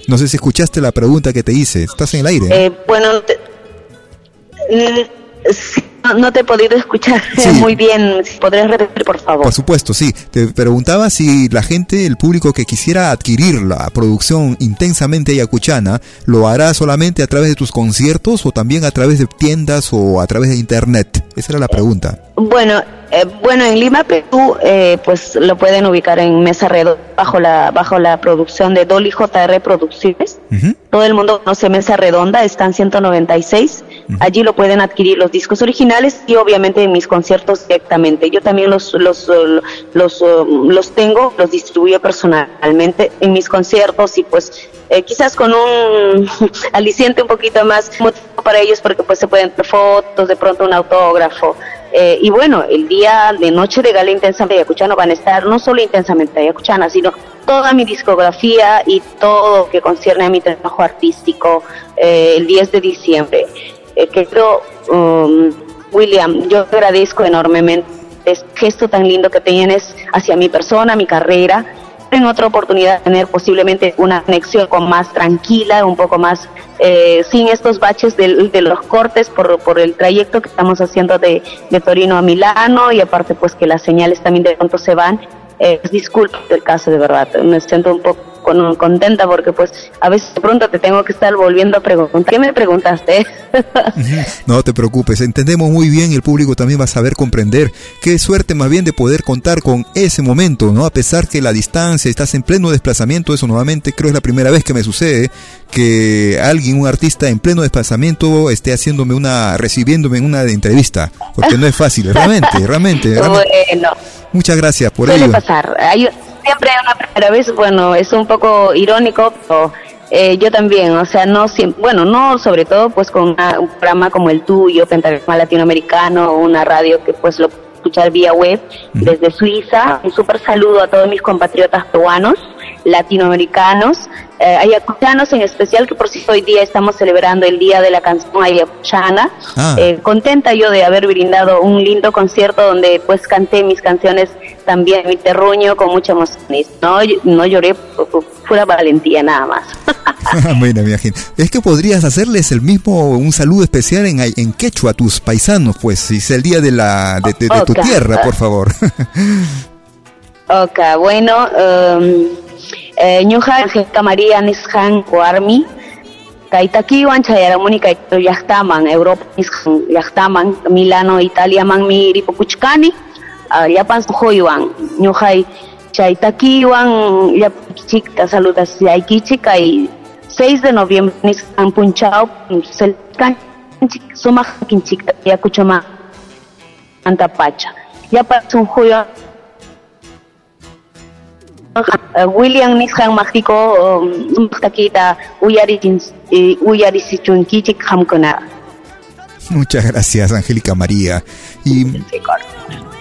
No sé si escuchaste la pregunta que te hice, estás en el aire. Eh, bueno, te, sí, no, no te he podido escuchar Sí. muy bien. ¿Podrías repetir, por favor? Por supuesto, sí. Te preguntaba si la gente, el público que quisiera adquirir la producción intensamente ayacuchana, lo hará solamente a través de tus conciertos o también a través de tiendas o a través de internet. Esa era la pregunta. Bueno, eh, bueno, en Lima, Perú, eh, pues lo pueden ubicar en Mesa Redonda bajo la bajo la producción de Dolly JR Producciones. Todo el mundo conoce Mesa Redonda, está en 196. Allí lo pueden adquirir los discos originales y obviamente en mis conciertos directamente. Yo también los los eh, los, eh, los tengo, los distribuyo personalmente en mis conciertos y pues eh, quizás con un aliciente un poquito más para ellos porque pues se pueden fotos, de pronto un autógrafo. Eh, y bueno, el día de Noche de Gala Intensamente Ayacuchana van a estar no solo Intensamente Ayacuchana, sino toda mi discografía y todo lo que concierne a mi trabajo artístico eh, el 10 de diciembre. Eh, querido um, William, yo agradezco enormemente este gesto tan lindo que tienes hacia mi persona, mi carrera. En otra oportunidad tener posiblemente una conexión con más tranquila, un poco más eh, sin estos baches de, los cortes por, por el trayecto que estamos haciendo de, de Torino a Milano y aparte pues que las señales también de pronto se van. Eh, disculpa el caso de verdad, me siento un poco con- contenta porque pues a veces de pronto te tengo que estar volviendo a preguntar. ¿Qué me preguntaste? No te preocupes, entendemos muy bien el público también va a saber comprender. Qué suerte más bien de poder contar con ese momento, ¿no? A pesar que la distancia, estás en pleno desplazamiento, eso nuevamente creo es la primera vez que me sucede, que alguien, un artista en pleno desplazamiento esté haciéndome una, recibiéndome en una entrevista, porque no es fácil, realmente, realmente. realmente. bueno, Muchas gracias por Suele ello. pasar. Hay, siempre hay una primera vez, bueno, es un poco irónico, pero eh, yo también, o sea, no siempre, bueno, no sobre todo pues con una- un programa como el tuyo, Pentagrama Latinoamericano, una radio que pues lo escuchar vía web desde Suiza. Un súper saludo a todos mis compatriotas peruanos, latinoamericanos, eh, ayacuchanos en especial, que por si hoy día estamos celebrando el Día de la Canción Ayacuchana. Ah. Eh, contenta yo de haber brindado un lindo concierto donde pues canté mis canciones también mi terruño con mucha emoción. No, no lloré, pura valentía nada más. Mira, mi gente. Es que podrías hacerles el mismo, un saludo especial en, en quechua a tus paisanos, pues, si es el día de, la, de, de- de tu tierra, por favor. Ok, bueno, um, eh, ñuja Angélica María Nishan Kuarmi, Kaitakiwan Chayaramuni Kaito Yachtaman, Europa Nishan Yachtaman, Milano, Italia Man mi Ripopuchkani, Yapan Sujoyuan, ñuja Chaitakiwan, Yapchik, saludas Yaikichik, y 6 de noviembre Nishan Punchao, Selkan, Suma Kinchik, Yakuchama, Antapacha. Yapan Sujoyuan, Uh, Eh, William nisqan maqtiko maqtakita uyarisichunkichik eh, Hamkona. Muchas gracias, Angélica María. Y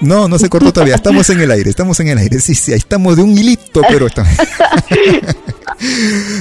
no, no se cortó todavía. Estamos en el aire, estamos en el aire. Sí, sí, ahí estamos de un hilito, pero estamos.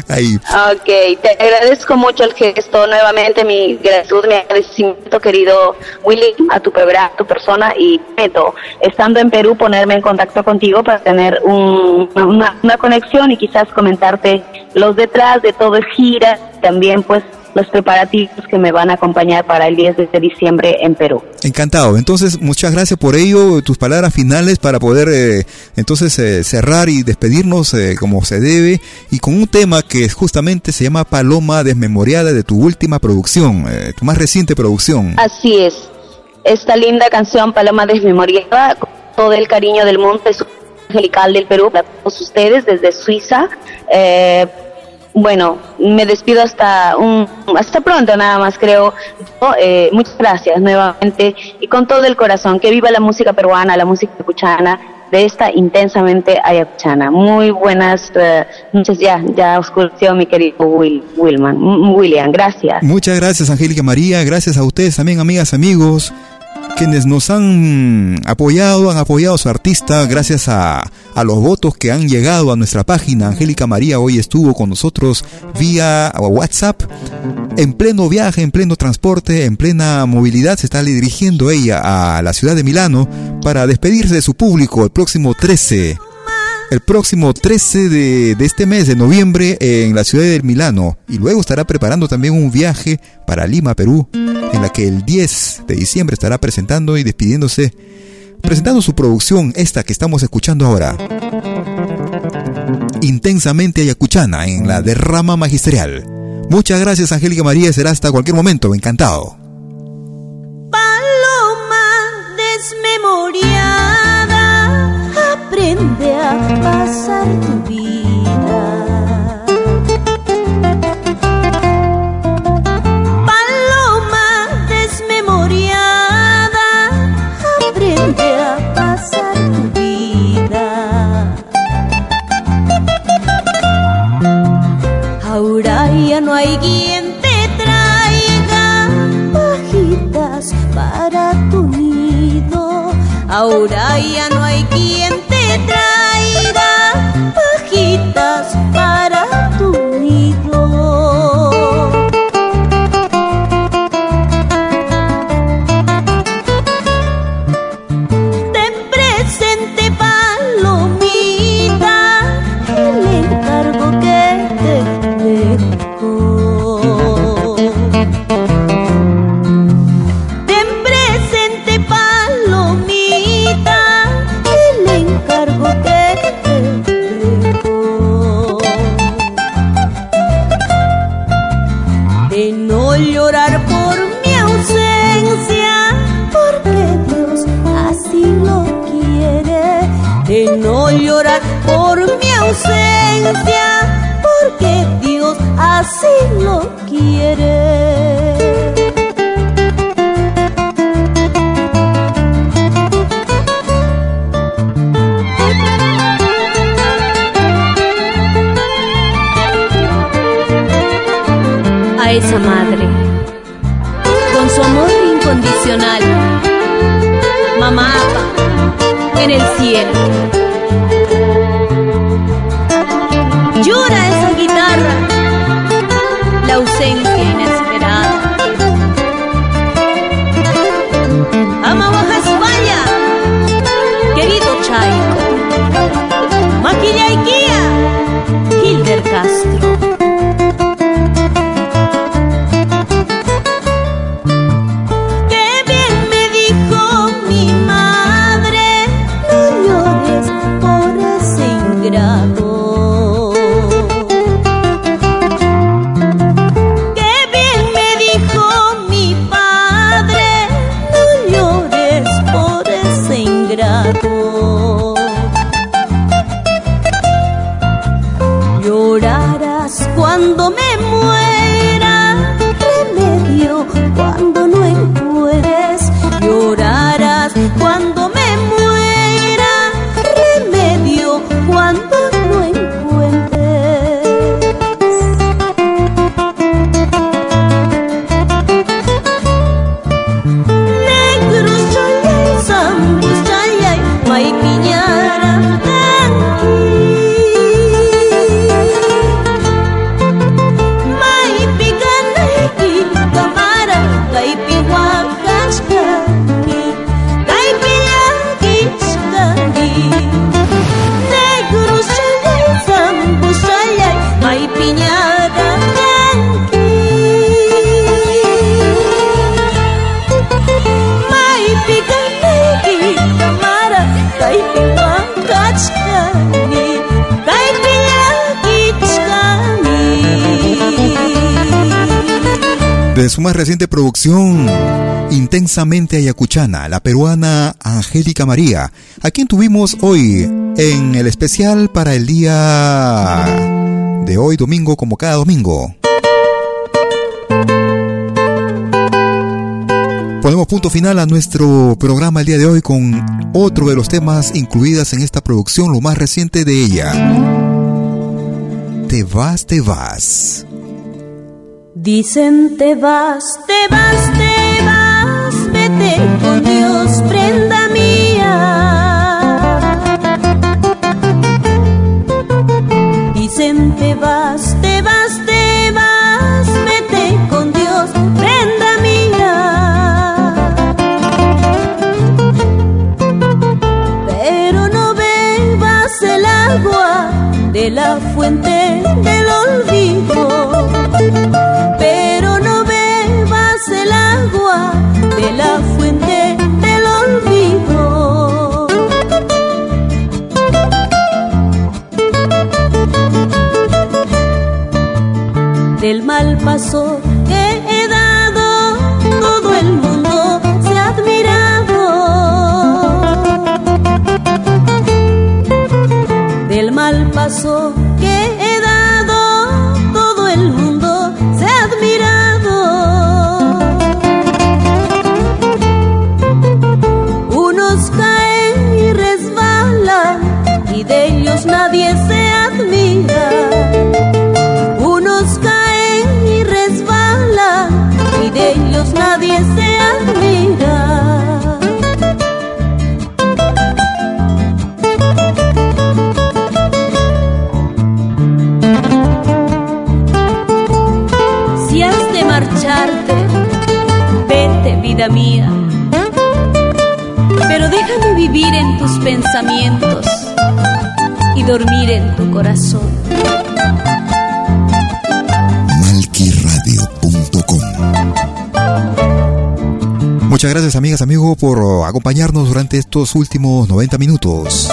ahí. Ok, te agradezco mucho el gesto. Nuevamente mi gratitud, mi agradecimiento, querido Willy, a tu a tu persona y meto, estando en Perú, ponerme en contacto contigo para tener un- una, una conexión y quizás comentarte los detrás de todo el gira, también pues los preparativos que me van a acompañar para el 10 de diciembre en Perú. Encantado. Entonces, muchas gracias por ello. Tus palabras finales para poder eh, entonces eh, cerrar y despedirnos eh, como se debe y con un tema que justamente se llama Paloma Desmemoriada de tu última producción, eh, tu más reciente producción. Así es. Esta linda canción, Paloma Desmemoriada, con todo el cariño del mundo, es angelical del Perú, para todos ustedes desde Suiza. Eh, bueno, me despido hasta un, hasta pronto nada más creo. Eh, muchas gracias nuevamente y con todo el corazón. Que viva la música peruana, la música cuchana de esta intensamente ayacuchana. Muy buenas eh, noches, ya, ya oscureció mi querido Will, Wilman, William, gracias. Muchas gracias, Angélica María, gracias a ustedes también, amigas, amigos quienes nos han apoyado, han apoyado a su artista gracias a, a, los votos que han llegado a nuestra página. Angélica María hoy estuvo con nosotros vía WhatsApp. En pleno viaje, en pleno transporte, en plena movilidad, se está dirigiendo ella a la ciudad de Milano para despedirse de su público el próximo 13 el próximo 13 de, de, este mes de noviembre en la ciudad de Milano y luego estará preparando también un viaje para Lima, Perú, en la que el 10 de diciembre estará presentando y despidiéndose, presentando su producción, esta que estamos escuchando ahora. Intensamente ayacuchana en la derrama magisterial. Muchas gracias Angélica María, será hasta cualquier momento, encantado. Paloma desmemoriada aprende a pasar tu vida. Paloma desmemoriada, aprende a pasar tu vida. Ahora ya no hay quien te traiga pajitas para tu nido. Ahora ya no así lo quiere. a esa madre, con su amor incondicional, mamá, en el cielo. Llora la ausencia inesperada. Ama Guajasmaya, querido Chaico, Maquilla Iquía, Hilder Castro. Intensamente Ayacuchana, la peruana Angélica María, a quien tuvimos hoy en el especial para el día de hoy domingo como cada domingo. Ponemos punto final a nuestro programa el día de hoy con otro de los temas incluidas en esta producción, lo más reciente de ella. Te vas, te vas. Dicen te vas, te vas, te vas, vete con Dios, prenda mía. Dicen te vas, Del mal paso vida mía. Pero déjame vivir en tus pensamientos y dormir en tu corazón. Malquiradio.com Muchas gracias amigas, amigos, por acompañarnos durante estos últimos 90 minutos.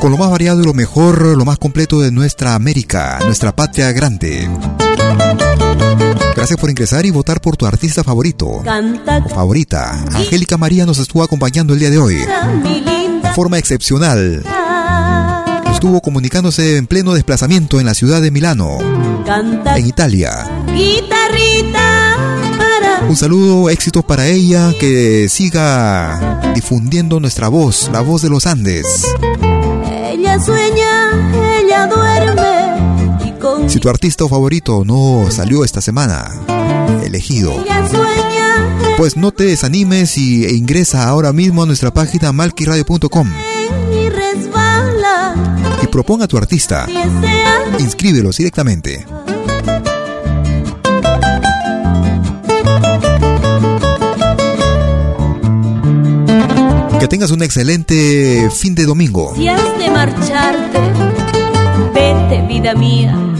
Con lo más variado y lo mejor, lo más completo de nuestra América, nuestra patria grande. Gracias por ingresar y votar por tu artista favorito Canta o favorita. Angélica María nos estuvo acompañando el día de hoy. De forma excepcional. Estuvo comunicándose en pleno desplazamiento en la ciudad de Milano, Canta en Italia. guitarrita Un saludo, éxitos para ella, que siga difundiendo nuestra voz, la voz de los Andes. ella sueña, ella duerme Si tu artista favorito no salió esta semana, elegido, pues no te desanimes y e ingresa ahora mismo a nuestra página malquiradio.com y proponga a tu artista. Inscríbelos directamente. Que tengas un excelente fin de domingo. Si has de marcharte, vida mía.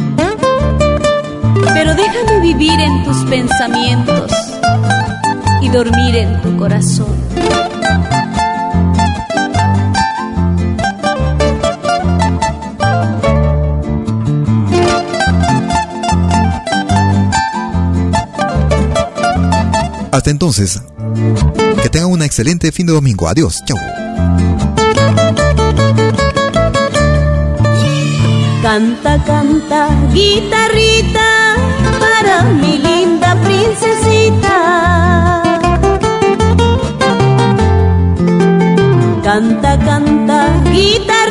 Pero déjame vivir en tus pensamientos y dormir en tu corazón. Hasta entonces, que tengan un excelente fin de domingo. Adiós. Chau. Canta, canta, guitarrita para mi linda princesita. Canta, canta, guitarrita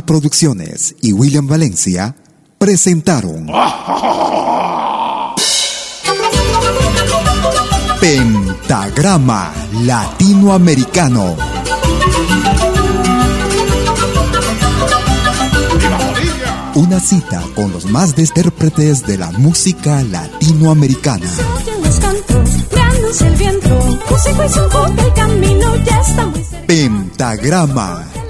Producciones y William Valencia presentaron Pentagrama Latinoamericano. Una cita con los más intérpretes de la música latinoamericana. Pentagrama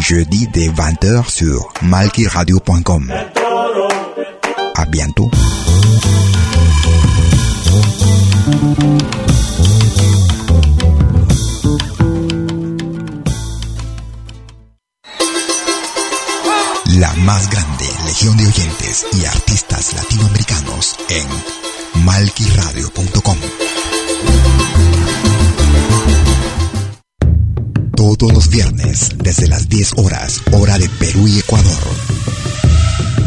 Jeudi dès 20h sur malkiradio.com. À bientôt. La más grande legión de oyentes y artistas latinoamericanos en malquiradio.com. Todos los viernes, desde las 10 horas, hora de Perú y Ecuador.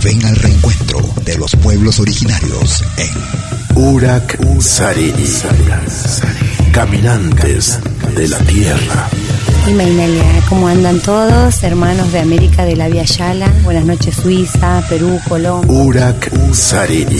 Ven al reencuentro de los pueblos originarios en Urak Sariri. Caminantes de la Tierra. Imaginalia, ¿cómo andan todos? Hermanos de América de la Via Yala. Buenas noches, Suiza, Perú, Colombia. Urak Sariri.